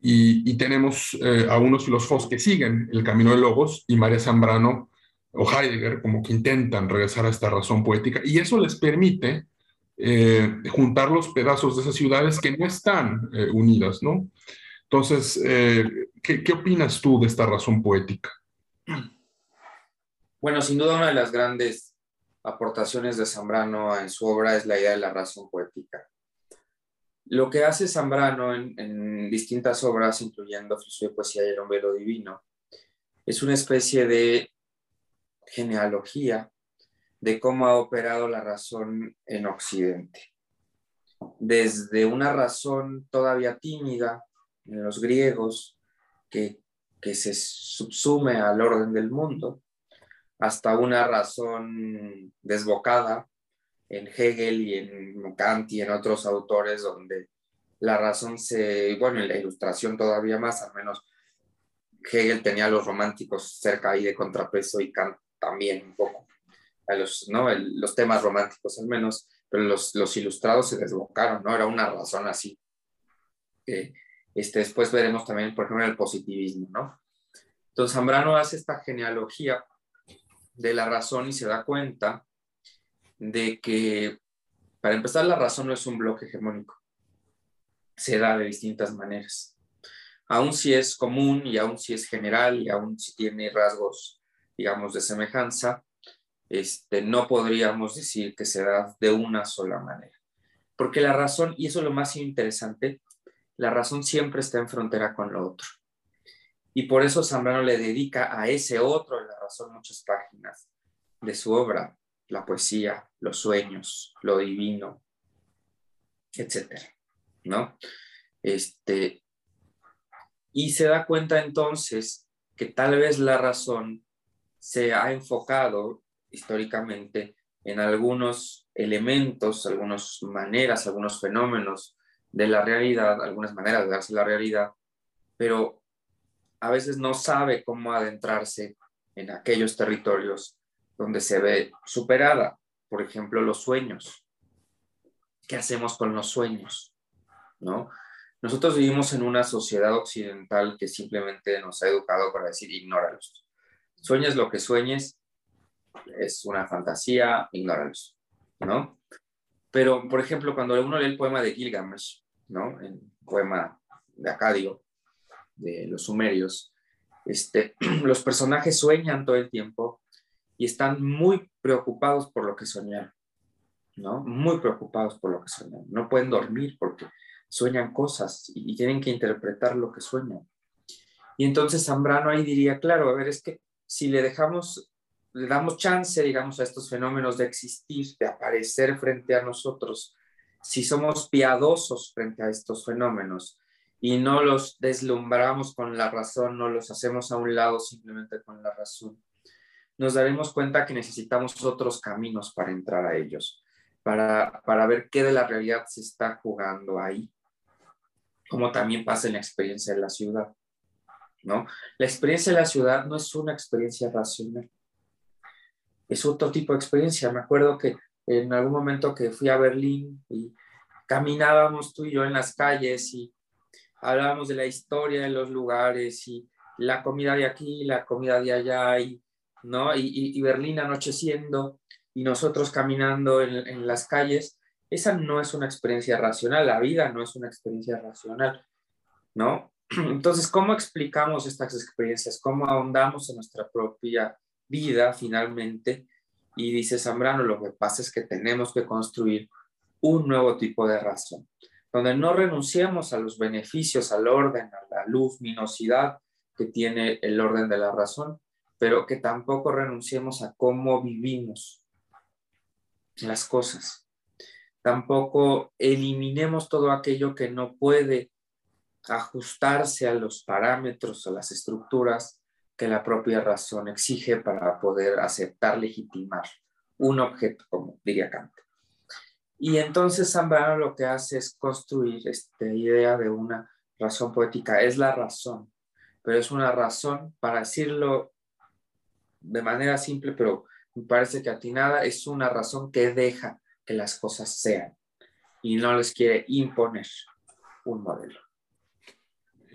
y, y tenemos a unos filósofos que siguen el camino del logos, y María Zambrano o Heidegger como que intentan regresar a esta razón poética, y eso les permite eh, juntar los pedazos de esas ciudades que no están eh, unidas, ¿no? Entonces, eh, ¿qué, ¿qué, opinas tú de esta razón poética? Bueno, sin duda una de las grandes aportaciones de Zambrano en su obra es la idea de la razón poética. Lo que hace Zambrano en, distintas obras, incluyendo Filosofía, Poesía y el Hombre Divino, es una especie de genealogía de cómo ha operado la razón en Occidente. desde una razón todavía tímida en los griegos que, que se subsume al orden del mundo, hasta una razón desbocada en Hegel y en Kant y en otros autores donde la razón se, bueno, en la ilustración todavía más, al menos Hegel tenía a los románticos cerca ahí de contrapeso y Kant también un poco, a los, ¿no? los temas románticos al menos, pero los, los, ilustrados se desbocaron, ¿no? Era una razón así. este, después veremos también, por ejemplo, el positivismo, ¿no? Entonces Zambrano hace esta genealogía de la razón y se da cuenta de que, para empezar, la razón no es un bloque hegemónico. Se da de distintas maneras. Aún si es común y aún si es general y aún si tiene rasgos, digamos, de semejanza, este, no podríamos decir que se da de una sola manera. Porque la razón, y eso es lo más interesante, la razón siempre está en frontera con lo otro. Y por eso Zambrano le dedica a ese otro la razón muchas páginas de su obra, la poesía, los sueños, lo divino, etcétera, ¿no? Este, y se da cuenta entonces que tal vez la razón se ha enfocado históricamente en algunos elementos, algunas maneras, algunos fenómenos de la realidad, algunas maneras de darse la realidad, pero a veces no sabe cómo adentrarse en aquellos territorios donde se ve superada, por ejemplo, los sueños. ¿Qué hacemos con los sueños? ¿No? Nosotros vivimos en una sociedad occidental que simplemente nos ha educado para decir, ignóralos. Sueñes lo que sueñes, es una fantasía, ignóralos, ¿no? Pero, por ejemplo, cuando uno lee el poema de Gilgamesh, ¿no? El poema de Acadio, de los sumerios, este, los personajes sueñan todo el tiempo y están muy preocupados por lo que soñaron, ¿no? Muy preocupados por lo que soñaron. No pueden dormir porque sueñan cosas y, tienen que interpretar lo que sueñan. Y entonces Zambrano ahí diría, claro, a ver, es que si le dejamos, le damos chance, digamos, a estos fenómenos de existir, de aparecer frente a nosotros, si somos piadosos frente a estos fenómenos y no los deslumbramos con la razón, no los hacemos a un lado simplemente con la razón, nos daremos cuenta que necesitamos otros caminos para entrar a ellos, para, para ver qué de la realidad se está jugando ahí, como también pasa en la experiencia de la ciudad. ¿no? La experiencia de la ciudad no es una experiencia racional, es otro tipo de experiencia. Me acuerdo que en algún momento que fui a Berlín y caminábamos tú y yo en las calles y hablábamos de la historia de los lugares y la comida de aquí, la comida de allá y ¿no? Y, Berlín anocheciendo y nosotros caminando en, las calles, esa no es una experiencia racional, la vida no es una experiencia racional, ¿no? Entonces, ¿cómo explicamos estas experiencias? ¿Cómo ahondamos en nuestra propia vida finalmente? Y dice Zambrano, lo que pasa es que tenemos que construir un nuevo tipo de razón, donde no renunciemos a los beneficios, al orden, a la luminosidad que tiene el orden de la razón, pero que tampoco renunciemos a cómo vivimos las cosas. Tampoco eliminemos todo aquello que no puede ajustarse a los parámetros o las estructuras que la propia razón exige para poder aceptar, legitimar un objeto, como diría Kant. Y entonces Zambrano lo que hace es construir esta idea de una razón poética. Es la razón, pero es una razón, para decirlo de manera simple, pero me parece que atinada, es una razón que deja que las cosas sean y no les quiere imponer un modelo.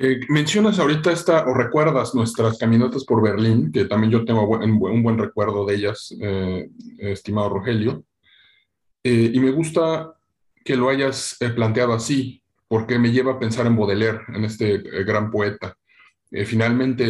Eh, mencionas ahorita esta, o recuerdas nuestras caminatas por Berlín, que también yo tengo un buen recuerdo de ellas, eh, estimado Rogelio, eh, y me gusta que lo hayas planteado así, porque me lleva a pensar en Baudelaire, en este gran poeta. finalmente,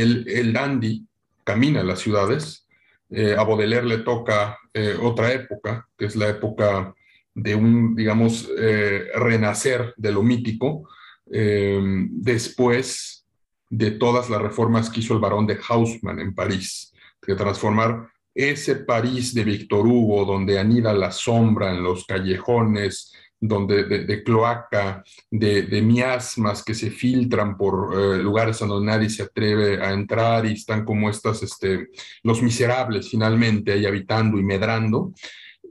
el, el dandy camina las ciudades. Eh, a Baudelaire le toca eh, otra época, que es la época de un, digamos, eh, renacer de lo mítico, después de todas las reformas que hizo el barón de Haussmann en París, de transformar ese París de Víctor Hugo, donde anida la sombra en los callejones, donde, de, cloaca, de, miasmas que se filtran por eh, lugares a donde nadie se atreve a entrar y están como estas, este, los miserables finalmente ahí habitando y medrando.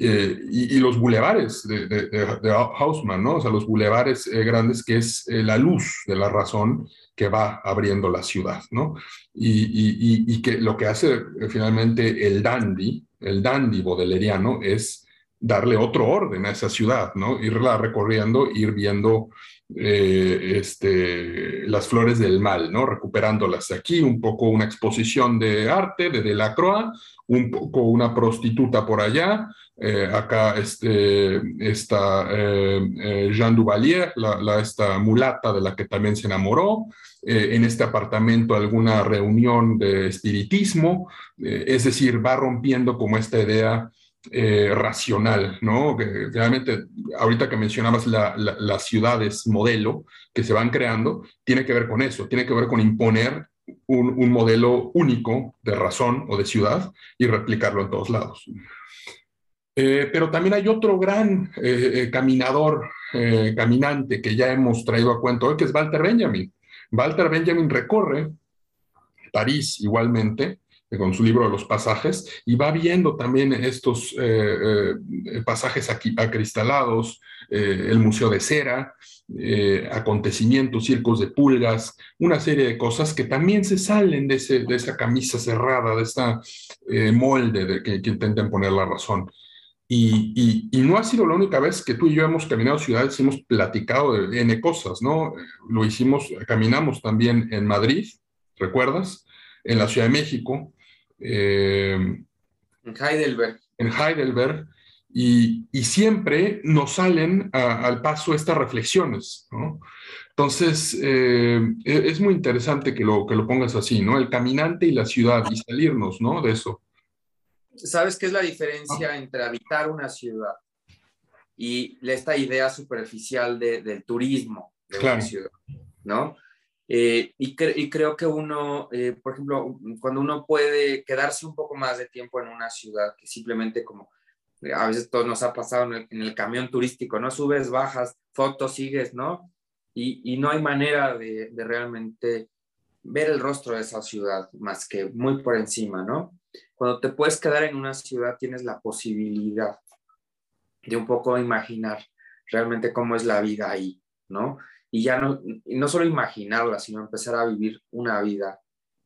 Eh, y, los bulevares de, de, Hausmann, ¿no? O sea, los bulevares eh, grandes que es la luz de la razón que va abriendo la ciudad, ¿no? Y, y que lo que hace finalmente el dandy, el dandy bodeleriano es darle otro orden a esa ciudad, ¿no? Irla recorriendo, ir viendo eh, este, las flores del mal, ¿no? Recuperándolas aquí, un poco una exposición de arte de Delacroix, un poco una prostituta por allá, eh, acá este, esta eh, Jean Duvalier, la, esta mulata de la que también se enamoró, en este apartamento alguna reunión de espiritismo, es decir, va rompiendo como esta idea eh, racional, ¿no? Que realmente, ahorita que mencionabas las ciudades modelo que se van creando, tiene que ver con eso, tiene que ver con imponer un, modelo único de razón o de ciudad y replicarlo en todos lados. Eh, pero también hay otro gran eh, caminador, caminante que ya hemos traído a cuento hoy, que es Walter Benjamin. Walter Benjamin recorre París igualmente, con su libro de los pasajes, y va viendo también estos eh, eh, pasajes aquí, acristalados, eh, el Museo de Cera, acontecimientos, circos de pulgas, una serie de cosas que también se salen de, ese, de esa camisa cerrada, de esta molde de que, que intenten poner la razón. Y, y, no ha sido la única vez que tú y yo hemos caminado ciudades y hemos platicado de N cosas, ¿no? Lo hicimos, caminamos también en Madrid, ¿recuerdas? En la Ciudad de México, eh, en Heidelberg. En Heidelberg. Y, siempre nos salen al paso estas reflexiones, ¿no? Entonces, eh, e, es muy interesante que lo, que lo pongas así, ¿no? El caminante y la ciudad y salirnos, ¿no? De eso. ¿Sabes qué es la diferencia entre habitar una ciudad y esta idea superficial del turismo de una ciudad, ¿no? Eh, y, creo que uno, eh, por ejemplo, cuando uno puede quedarse un poco más de tiempo en una ciudad, que simplemente como eh, a veces todo nos ha pasado en el, camión turístico, ¿no? Subes, bajas, fotos, sigues, ¿no? Y, no hay manera de, de, realmente ver el rostro de esa ciudad más que muy por encima, ¿no? Cuando te puedes quedar en una ciudad tienes la posibilidad de un poco imaginar realmente cómo es la vida ahí, ¿no? Y ya no, no solo imaginarla, sino empezar a vivir una vida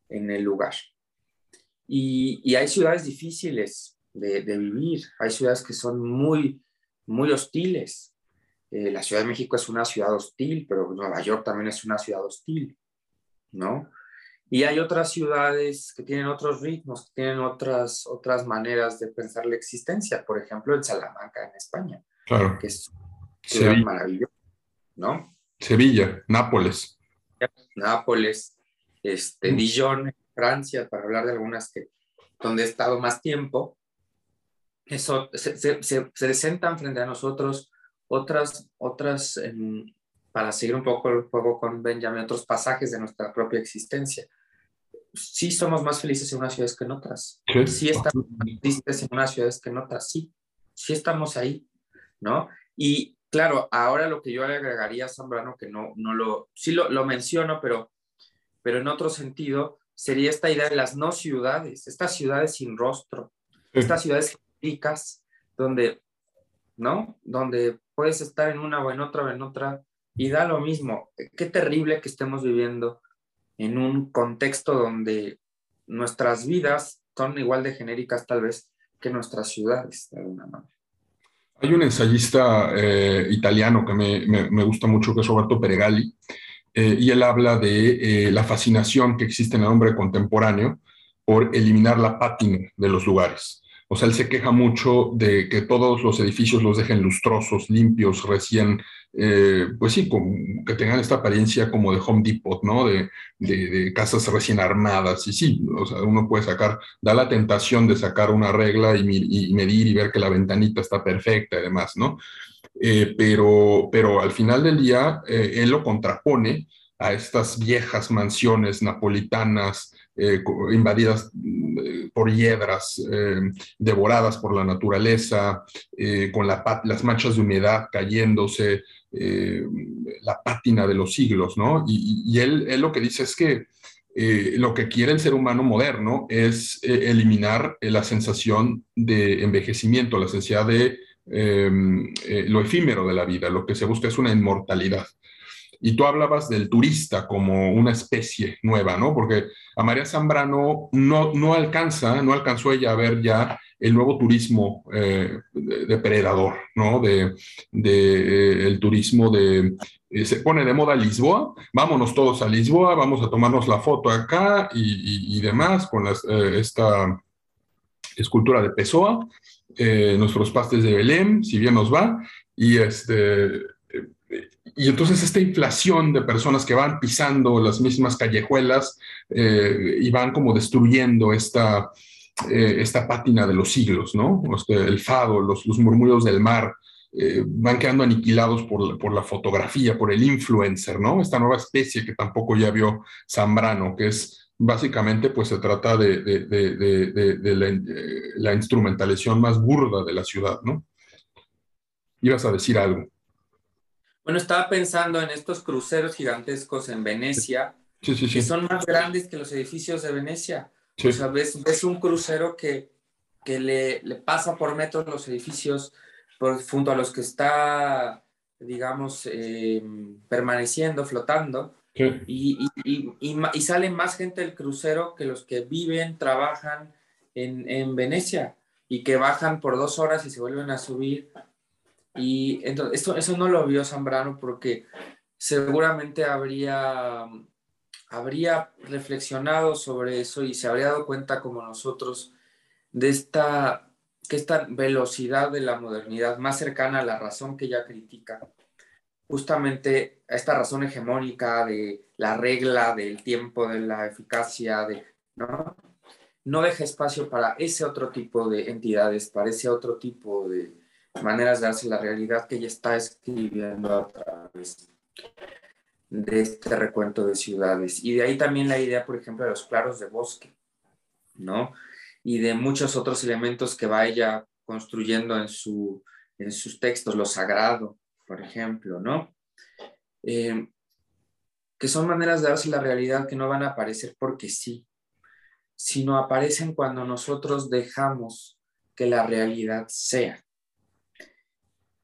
en el lugar. Y, hay ciudades difíciles de, vivir, hay ciudades que son muy, muy hostiles. Eh, la Ciudad de México es una ciudad hostil, pero Nueva York también es una ciudad hostil, ¿no? Y hay otras ciudades que tienen otros ritmos, que tienen otras, otras maneras de pensar la existencia. Por ejemplo, en Salamanca, en España, claro. que es ciudad maravillosa, ¿no? Sevilla, Nápoles. Nápoles, este, mm. Dijon, Francia, para hablar de algunas que, donde he estado más tiempo. Eso, se, se, se, sentan frente a nosotros otras, otras para seguir un poco el juego con Benjamin, otros pasajes de nuestra propia existencia. Sí somos más felices en unas ciudades que en otras. Sí, estamos más tristes en unas ciudades que en otras, sí. Sí estamos ahí, ¿no? Y Claro, ahora lo que yo le agregaría a Zambrano, que no, no lo, sí lo, lo menciono, pero, pero en otro sentido, sería esta idea de las no ciudades, estas ciudades sin rostro, estas ciudades ricas, donde, ¿no? Donde puedes estar en una o en otra o en otra, y da lo mismo. Qué terrible que estemos viviendo en un contexto donde nuestras vidas son igual de genéricas tal vez que nuestras ciudades, de alguna manera. Hay un ensayista eh, italiano que me, gusta mucho, que es Roberto Peregali, eh, y él habla de eh, la fascinación que existe en el hombre contemporáneo por eliminar la pátina de los lugares. O sea, él se queja mucho de que todos los edificios los dejen lustrosos, limpios, recién, eh, pues sí, que tengan esta apariencia como de Home Depot, ¿no? De, de, casas recién armadas. Y sí, o sea, uno puede sacar, da la tentación de sacar una regla y, medir y ver que la ventanita está perfecta y demás, ¿no? Eh, pero, pero al final del día, eh, él lo contrapone a estas viejas mansiones napolitanas invadidas mm, por hiedras, devoradas por la naturaleza, con las manchas de humedad cayéndose, la pátina de los siglos, ¿no? Y, él, él, lo que dice es que lo que quiere el ser humano moderno es eliminar la sensación de envejecimiento, la sensación de Em, eh, lo efímero de la vida, lo que se busca es una inmortalidad. Y tú hablabas del turista como una especie nueva, ¿no? Porque a María Zambrano no, no alcanza, no alcanzó ella a ver ya el nuevo turismo eh, depredador, ¿no? De, eh, el turismo de, se pone de moda Lisboa, vámonos todos a Lisboa, vamos a tomarnos la foto acá y, demás con esta escultura de Pessoa, eh, nuestros pastes de Belém, si bien nos va, y, este, y entonces esta inflación de personas que van pisando las mismas callejuelas eh, y van como destruyendo esta, eh, esta pátina de los siglos, ¿no? Este, el fado, los, los murmullos del mar, van quedando aniquilados por la, por la, fotografía, por el influencer, ¿no? Esta nueva especie que tampoco ya vio Zambrano, que es básicamente pues se trata de, eh, la, instrumentalización más burda de la ciudad, ¿no? Ibas a decir algo. Bueno, estaba pensando en estos cruceros gigantescos en Venecia, que son más grandes que los edificios de Venecia. O sea, ves, un crucero que, que le, le, pasa por metros los edificios por, junto a los que está, digamos, eh, permaneciendo, flotando. Y, y, y, sale más gente del crucero que los que viven, trabajan en, en, Venecia y que bajan por dos horas y se vuelven a subir. Y entonces, esto, eso no lo vio Zambrano porque seguramente habría, habría reflexionado sobre eso y se habría dado cuenta como nosotros de esta, que esta velocidad de la modernidad más cercana a la razón que ella critica justamente esta razón hegemónica de la regla, del tiempo, de la eficacia, de, ¿no? no deja espacio para ese otro tipo de entidades, para ese otro tipo de maneras de darse la realidad que ella está escribiendo a través de este recuento de ciudades. Y de ahí también la idea, por ejemplo, de los claros de bosque, ¿no? Y de muchos otros elementos que va ella construyendo en, su, en sus textos, lo sagrado, por ejemplo, ¿no? Eh, que son maneras de darse la realidad que no van a aparecer porque sí, sino aparecen cuando nosotros dejamos que la realidad sea.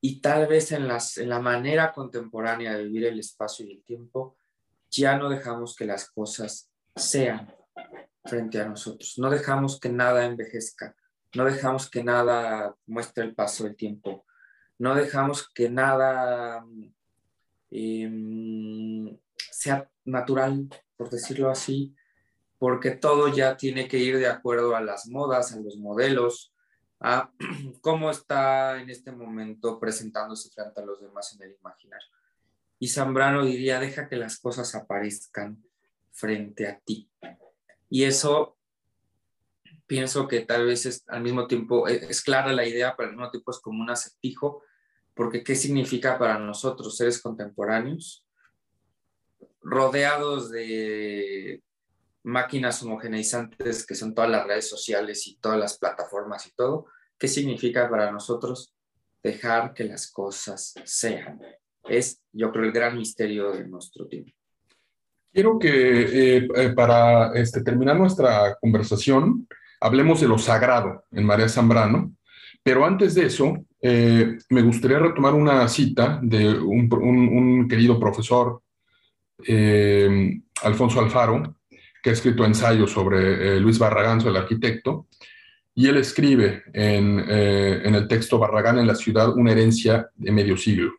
Y tal vez en, la manera contemporánea de vivir el espacio y el tiempo, ya no dejamos que las cosas sean frente a nosotros. No dejamos que nada envejezca, no dejamos que nada muestre el paso del tiempo, no dejamos que nada em, sea natural, por decirlo así, porque todo ya tiene que ir de acuerdo a las modas, a los modelos, a cómo está en este momento presentándose frente a los demás en el imaginario. Y Zambrano diría, deja que las cosas aparezcan frente a ti. Y eso pienso que tal vez es, al mismo tiempo es, es clara la idea, pero al mismo tiempo es como un acertijo porque ¿qué significa para nosotros, seres contemporáneos, rodeados de máquinas homogeneizantes que son todas las redes sociales y todas las plataformas y todo? ¿Qué significa para nosotros dejar que las cosas sean? Es, yo creo, el gran misterio de nuestro tiempo. Quiero que eh, eh, para este, terminar nuestra conversación hablemos de lo sagrado en María Zambrano, pero antes de eso, eh, me gustaría retomar una cita de un, querido profesor, Alfonso Alfaro, que ha escrito ensayos sobre eh, Luis Barragán, el arquitecto, y él escribe en, en, el texto Barragán en la ciudad una herencia de medio siglo.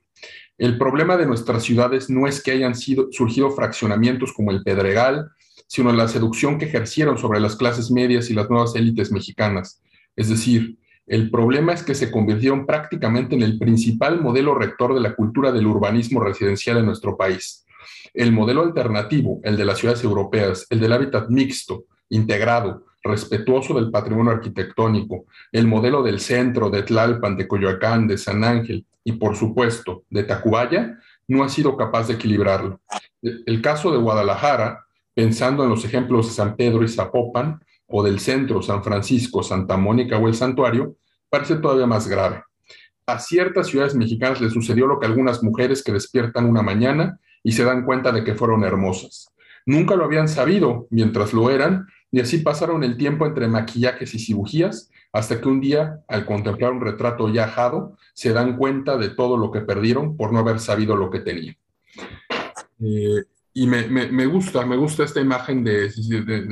El problema de nuestras ciudades no es que hayan sido, surgido fraccionamientos como el Pedregal, sino la seducción que ejercieron sobre las clases medias y las nuevas élites mexicanas. Es decir, el problema es que se convirtieron prácticamente en el principal modelo rector de la cultura del urbanismo residencial en nuestro país. El modelo alternativo, el de las ciudades europeas, el del hábitat mixto, integrado, respetuoso del patrimonio arquitectónico, el modelo del centro, de Tlalpan, de Coyoacán, de San Ángel y, por supuesto, de Tacubaya, no ha sido capaz de equilibrarlo. El caso de Guadalajara pensando en los ejemplos de San Pedro y Zapopan, o del centro, San Francisco, Santa Mónica o el Santuario, parece todavía más grave. A ciertas ciudades mexicanas le sucedió lo que algunas mujeres que despiertan una mañana y se dan cuenta de que fueron hermosas. Nunca lo habían sabido mientras lo eran, y así pasaron el tiempo entre maquillajes y cirugías, hasta que un día, al contemplar un retrato ya ajado, se dan cuenta de todo lo que perdieron por no haber sabido lo que tenían. Eh, y me, gusta, me gusta esta imagen de,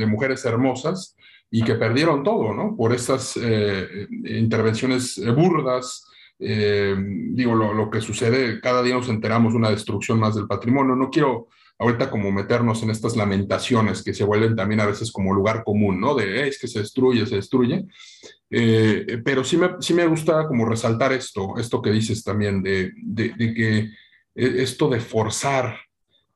mujeres hermosas y que perdieron todo, ¿no? Por estas eh, intervenciones burdas, eh, digo, lo, que sucede, cada día nos enteramos una destrucción más del patrimonio. No quiero ahorita como meternos en estas lamentaciones que se vuelven también a veces como lugar común, ¿no? De es que se destruye, se destruye. Eh, pero sí me, sí me gusta como resaltar esto, esto que dices también, de, de, que e, esto de forzar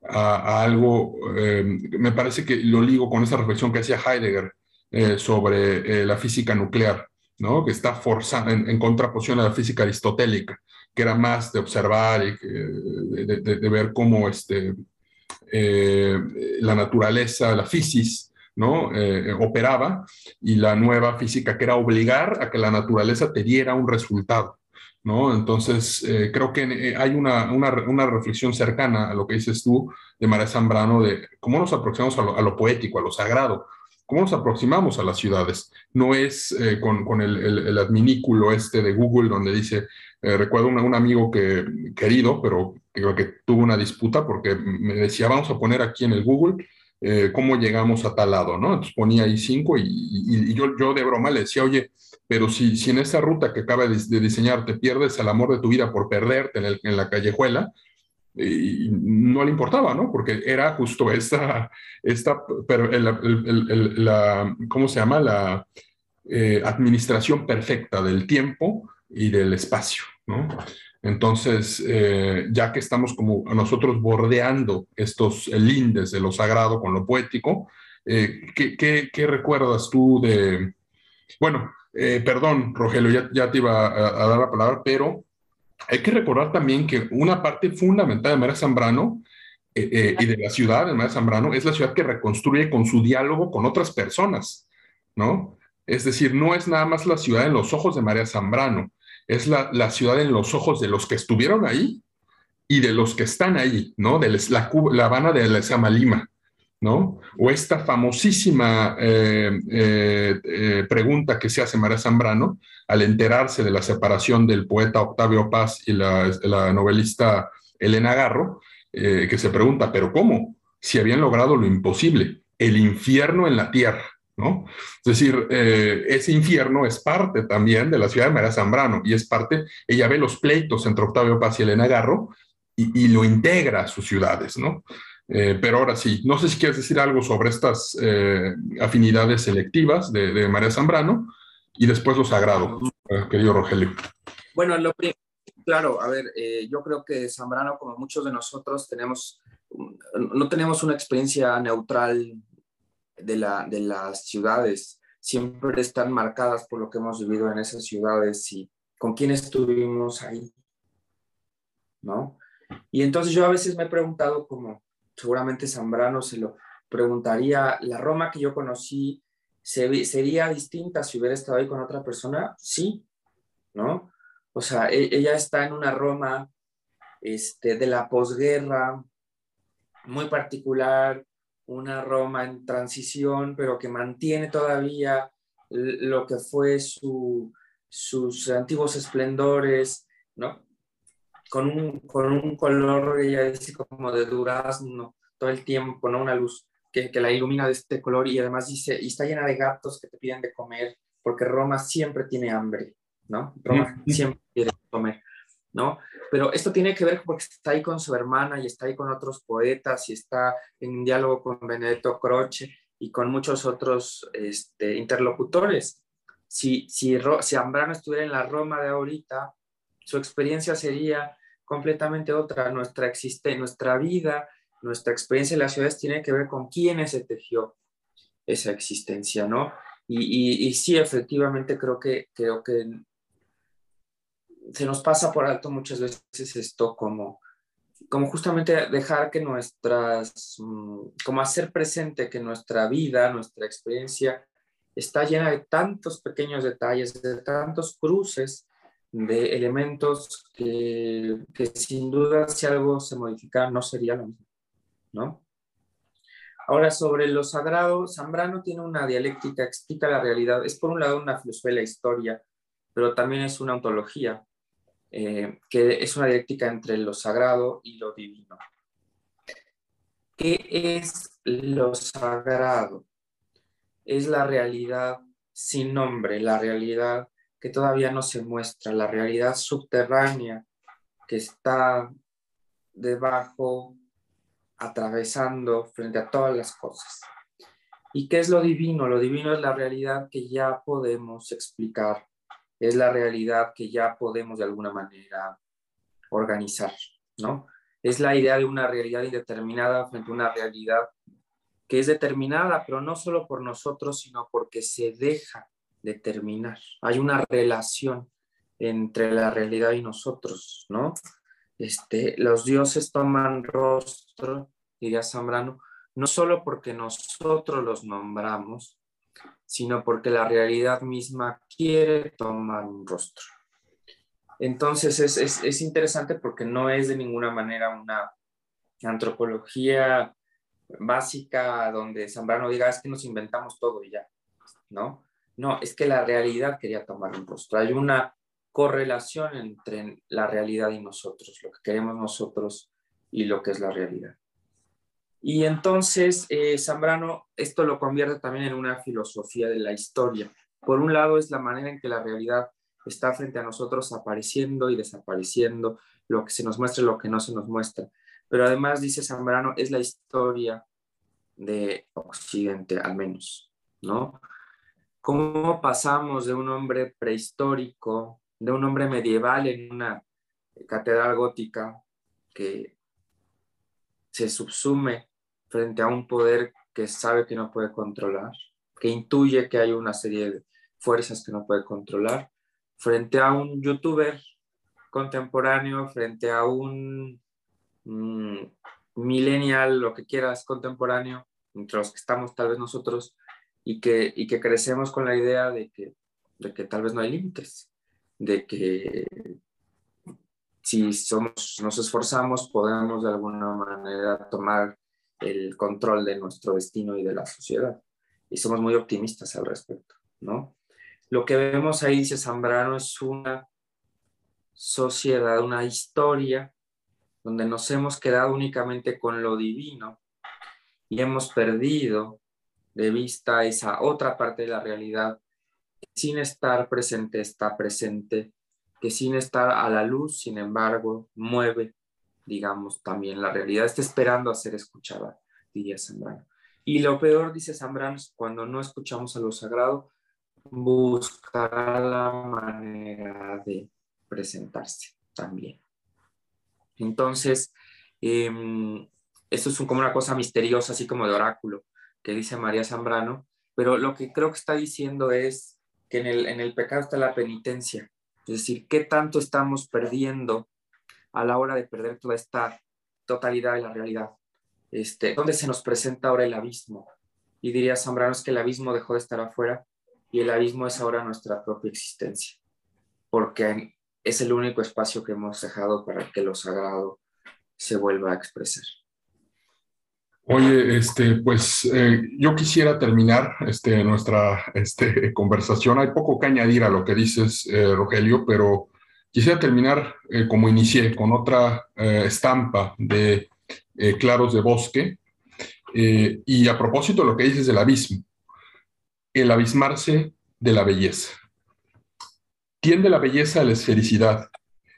a, algo, eh, me parece que lo ligo con esa reflexión que hacía Heidegger eh, sobre la física nuclear, ¿no? Que está forzando en, contraposición a la física aristotélica, que era más de observar y de, ver cómo este, eh, la naturaleza, la fisis, ¿no? Eh, operaba y la nueva física que era obligar a que la naturaleza te diera un resultado. ¿No? Entonces, eh, creo que hay una, una, reflexión cercana a lo que dices tú de María Zambrano, de cómo nos aproximamos a lo, poético, a lo sagrado, cómo nos aproximamos a las ciudades. No es con, con el, el, adminículo este de Google donde dice, recuerdo un, un, amigo que, querido, pero creo que tuvo una disputa porque me decía, vamos a poner aquí en el Google eh, cómo llegamos a tal lado, ¿no? Entonces ponía ahí cinco y, yo, yo de broma le decía, oye, pero si, si en esa ruta que acaba de, diseñar te pierdes el amor de tu vida por perderte en, en la callejuela, y no le importaba, ¿no? Porque era justo esta, esta la, ¿cómo se llama? La eh, administración perfecta del tiempo y del espacio, ¿no? Entonces, eh, ya que estamos como nosotros bordeando estos lindes de lo sagrado con lo poético, eh, ¿qué, recuerdas tú de... Bueno, perdón, Rogelio, ya, te iba a, dar la palabra, pero hay que recordar también que una parte fundamental de María Zambrano y de la ciudad de María Zambrano es la ciudad que reconstruye con su diálogo con otras personas, ¿no? Es decir, no es nada más la ciudad en los ojos de María Zambrano, es la, ciudad en los ojos de los que estuvieron ahí y de los que están ahí, ¿no? De la, la Habana de la llama Lima, ¿no? O esta famosísima eh, eh, eh, pregunta que se hace María Zambrano al enterarse de la separación del poeta Octavio Paz y la, novelista Elena Garro, que se pregunta, ¿pero cómo? Si habían logrado lo imposible, el infierno en la tierra. ¿no? Es decir, ese infierno es parte también de la ciudad de María Zambrano y es parte, ella ve los pleitos entre Octavio Paz y Elena Garro y, lo integra a sus ciudades, ¿no? Eh, pero ahora sí, no sé si quieres decir algo sobre estas eh, afinidades selectivas de, María Zambrano y después lo sagrado, querido Rogelio. Bueno, lo claro, a ver, yo creo que Zambrano, como muchos de nosotros, tenemos, no tenemos una experiencia neutral de, la, de las ciudades siempre están marcadas por lo que hemos vivido en esas ciudades y con quién estuvimos ahí, ¿no? Y entonces yo a veces me he preguntado, como seguramente Zambrano se lo preguntaría, ¿la Roma que yo conocí sería distinta si hubiera estado ahí con otra persona? Sí, ¿no? O sea, e, ella está en una Roma este, de la posguerra, muy particular, una Roma en transición, pero que mantiene todavía lo que fue sus antiguos esplendores, ¿no? Con un, con un color, ella dice, como de durazno todo el tiempo, ¿no? Una luz que, que, la ilumina de este color y además dice, y está llena de gatos que te piden de comer, porque Roma siempre tiene hambre, ¿no? Roma siempre quiere comer. ¿no? Pero esto tiene que ver porque está ahí con su hermana y está ahí con otros poetas y está en diálogo con Benedetto Croce y con muchos otros este, interlocutores. Si, si, si Ambrano estuviera en la Roma de ahorita, su experiencia sería completamente otra. Nuestra, existe, nuestra vida, nuestra experiencia en las ciudades tiene que ver con quiénes se tejió esa existencia, ¿no? Y, y, y sí, efectivamente creo que, creo que se nos pasa por alto muchas veces esto como, como justamente dejar que nuestras, mm, como hacer presente que nuestra vida, nuestra experiencia está llena de tantos pequeños detalles, de tantos cruces de elementos que, que sin duda si algo se modificara no sería lo mismo, ¿no? Ahora, sobre lo sagrado, Zambrano tiene una dialéctica, explica la realidad. Es por un lado una filosofía de la historia, pero también es una ontología, eh, que es una dialéctica entre lo sagrado y lo divino. ¿Qué es lo sagrado? Es la realidad sin nombre, la realidad que todavía no se muestra, la realidad subterránea que está debajo atravesando frente a todas las cosas. ¿Y qué es lo divino? Lo divino es la realidad que ya podemos explicar, es la realidad que ya podemos de alguna manera organizar, ¿no? Es la idea de una realidad indeterminada frente a una realidad que es determinada, pero no solo por nosotros, sino porque se deja determinar. Hay una relación entre la realidad y nosotros, ¿no? Este, los dioses toman rostro, diría Zambrano, no solo porque nosotros los nombramos, sino porque la realidad misma quiere tomar un rostro. Entonces es, es, es interesante porque no es de ninguna manera una antropología básica donde Zambrano diga es que nos inventamos todo y ya, ¿no? No, es que la realidad quería tomar un rostro. Hay una correlación entre la realidad y nosotros, lo que queremos nosotros y lo que es la realidad. Y entonces eh, Zambrano esto lo convierte también en una filosofía de la historia. Por un lado es la manera en que la realidad está frente a nosotros apareciendo y desapareciendo, lo que se nos muestra y lo que no se nos muestra. Pero además, dice Zambrano, es la historia de Occidente, al menos, ¿no? ¿Cómo pasamos de un hombre prehistórico de un hombre medieval en una catedral gótica que se subsume frente a un poder que sabe que no puede controlar, que intuye que hay una serie de fuerzas que no puede controlar, frente a un youtuber contemporáneo, frente a un mm, millennial, lo que quieras, contemporáneo, entre los que estamos tal vez nosotros, y que, y que crecemos con la idea de que, de que tal vez no hay límites, de que si somos, nos esforzamos podemos de alguna manera tomar el control de nuestro destino y de la sociedad. Y somos muy optimistas al respecto, ¿no? Lo que vemos ahí, dice Zambrano, es una sociedad, una historia donde nos hemos quedado únicamente con lo divino y hemos perdido de vista esa otra parte de la realidad sin estar presente está presente, que sin estar a la luz, sin embargo, mueve, digamos, también la realidad, está esperando a ser escuchada, diría Zambrano. Y lo peor, dice Zambrano, cuando no escuchamos a lo sagrado, buscará la manera de presentarse también. Entonces, eh, esto es como una cosa misteriosa, así como de oráculo, que dice María Zambrano, pero lo que creo que está diciendo es que en el, en el pecado está la penitencia. Es decir, ¿qué tanto estamos perdiendo a la hora de perder toda esta totalidad de la realidad? Este, ¿Dónde se nos presenta ahora el abismo? Y diría Zambrano es que el abismo dejó de estar afuera y el abismo es ahora nuestra propia existencia, porque es el único espacio que hemos dejado para que lo sagrado se vuelva a expresar. Oye, este, pues eh, yo quisiera terminar este, nuestra este, conversación. Hay poco que añadir a lo que dices, eh, Rogelio, pero quisiera terminar eh, como inicié, con otra estampa de Claros de Bosque. y a propósito de lo que dices del abismo, el abismarse de la belleza. Tiende la belleza a la esfericidad.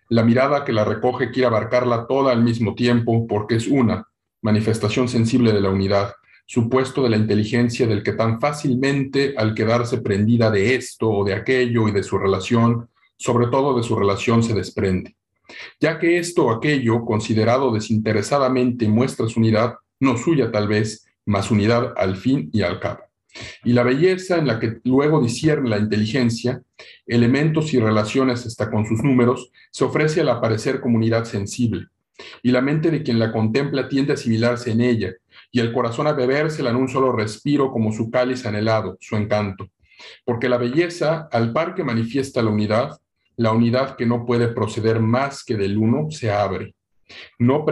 La mirada que la recoge quiere abarcarla toda al mismo tiempo porque es una manifestación sensible de la unidad, supuesto de la inteligencia del que tan fácilmente al quedarse prendida de esto o de aquello y de su relación, sobre todo de su relación, se desprende. Ya que esto o aquello, considerado desinteresadamente, muestra su unidad, no suya tal vez, más unidad al fin y al cabo. Y la belleza en la que luego discierne la inteligencia, elementos y relaciones hasta con sus números, se ofrece al aparecer como unidad sensible, y la mente de quien la contempla tiende a asimilarse en ella, y el corazón a bebérsela en un solo respiro como su cáliz anhelado, su encanto. Porque la belleza, al par que manifiesta la unidad, la unidad que no puede proceder más que del uno, se abre. No,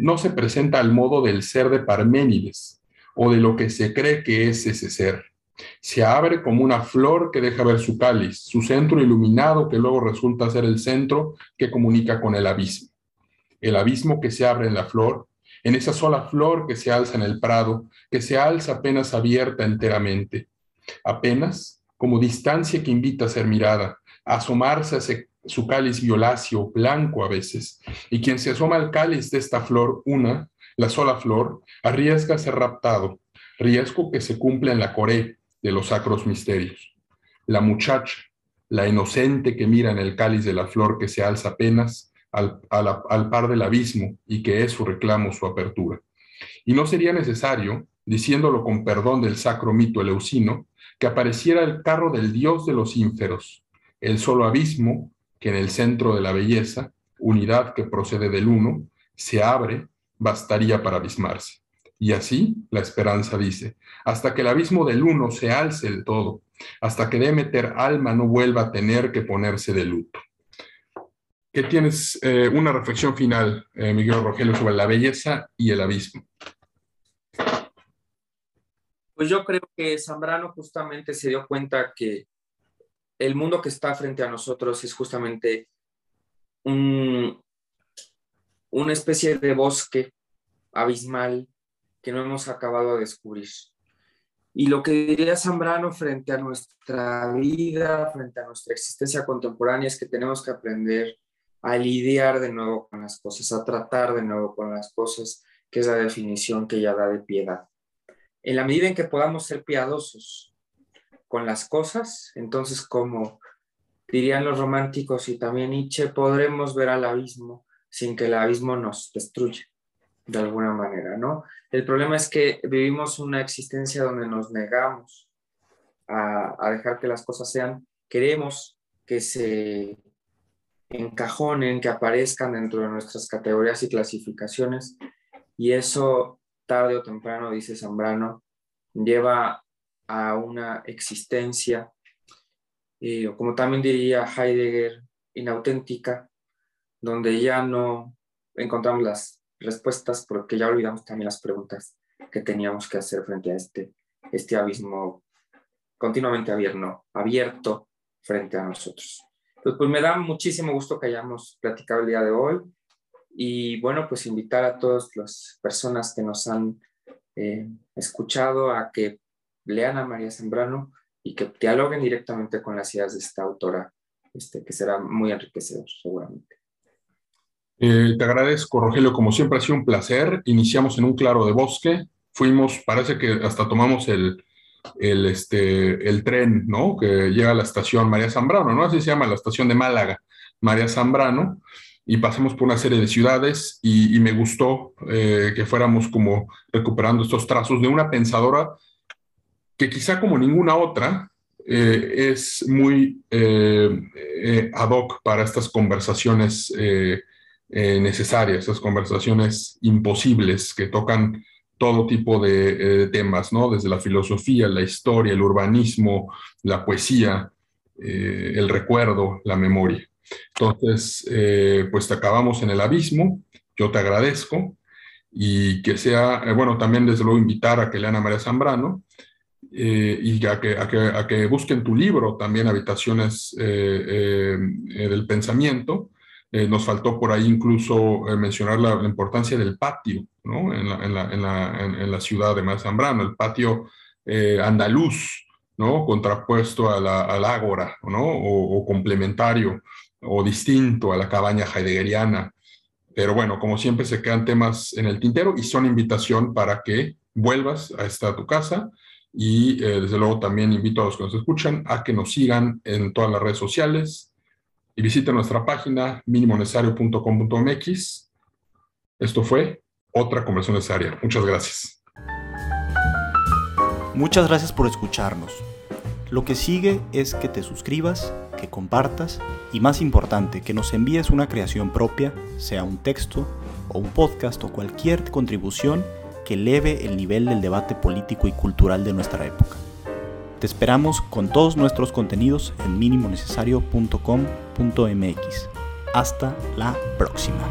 no se presenta al modo del ser de Parménides, o de lo que se cree que es ese ser. Se abre como una flor que deja ver su cáliz, su centro iluminado que luego resulta ser el centro que comunica con el abismo. El abismo que se abre en la flor, en esa sola flor que se alza en el prado, que se alza apenas abierta enteramente, apenas como distancia que invita a ser mirada, a asomarse a su cáliz violáceo, blanco a veces, y quien se asoma al cáliz de esta flor, una, la sola flor, arriesga ser raptado, riesgo que se cumple en la coré de los sacros misterios. La muchacha, la inocente que mira en el cáliz de la flor que se alza apenas al, al par del abismo y que es su reclamo, su apertura. Y no sería necesario, diciéndolo con perdón del sacro mito eleusino, que apareciera el carro del dios de los ínferos, el solo abismo que en el centro de la belleza, unidad que procede del uno, se abre bastaría para abismarse. Y así la esperanza dice, hasta que el abismo del uno se alce el todo, hasta que Demeter alma no vuelva a tener que ponerse de luto. ¿Qué tienes eh, una reflexión final, eh, Miguel Rogelio, sobre la belleza y el abismo? Pues yo creo que Zambrano justamente se dio cuenta que el mundo que está frente a nosotros es justamente un, una especie de bosque abismal que no hemos acabado de descubrir. Y lo que diría Zambrano frente a nuestra vida, frente a nuestra existencia contemporánea, es que tenemos que aprender a lidiar de nuevo con las cosas, a tratar de nuevo con las cosas, que es la definición que ella da de piedad. En la medida en que podamos ser piadosos con las cosas, entonces como dirían los románticos y también Nietzsche, podremos ver al abismo sin que el abismo nos destruya de alguna manera, ¿no? El problema es que vivimos una existencia donde nos negamos a, dejar que las cosas sean, queremos que se encajonen, que aparezcan dentro de nuestras categorías y clasificaciones, y eso tarde o temprano, dice Zambrano, lleva a una existencia, eh, como también diría Heidegger, inauténtica, donde ya no encontramos las respuestas porque ya olvidamos también las preguntas que teníamos que hacer frente a este, este abismo continuamente abierto, abierto frente a nosotros. Pues, pues me da muchísimo gusto que hayamos platicado el día de hoy y bueno, pues invitar a todas las personas que nos han eh, escuchado a que lean a María Sembrano y que dialoguen directamente con las ideas de esta autora, este, que será muy enriquecedor seguramente. Eh, te agradezco, Rogelio, como siempre ha sido un placer. Iniciamos en un claro de bosque, fuimos, parece que hasta tomamos el, el, este, el tren, ¿no? Que llega a la estación María Zambrano, ¿no? Así se llama la estación de Málaga, María Zambrano, y pasamos por una serie de ciudades y, me gustó eh, que fuéramos como recuperando estos trazos de una pensadora que quizá como ninguna otra eh, es muy ad hoc para estas conversaciones eh, necesarias, esas conversaciones imposibles que tocan todo tipo de eh, temas, ¿no? Desde la filosofía, la historia, el urbanismo, la poesía, eh, el recuerdo, la memoria. Entonces, pues te acabamos en el abismo, yo te agradezco y que sea, bueno, también desde luego invitar a que lean a María Zambrano y que, a que, busquen tu libro también, Habitaciones del Pensamiento, eh, nos faltó por ahí incluso eh, mencionar la, importancia del patio en, la, ciudad de Mazambrano, el patio eh, andaluz, ¿no? contrapuesto a la, al ágora ¿no? O, complementario o distinto a la cabaña heideggeriana. Pero bueno, como siempre se quedan temas en el tintero y son invitación para que vuelvas a esta tu casa y desde luego también invito a los que nos escuchan a que nos sigan en todas las redes sociales, y visite nuestra página minimonesario.com.mx. Esto fue otra conversión necesaria. Muchas gracias. Muchas gracias por escucharnos. Lo que sigue es que te suscribas, que compartas y más importante, que nos envíes una creación propia, sea un texto, o un podcast o cualquier contribución que eleve el nivel del debate político y cultural de nuestra época. Te esperamos con todos nuestros contenidos en minimonecesario.com.mx. Hasta la próxima.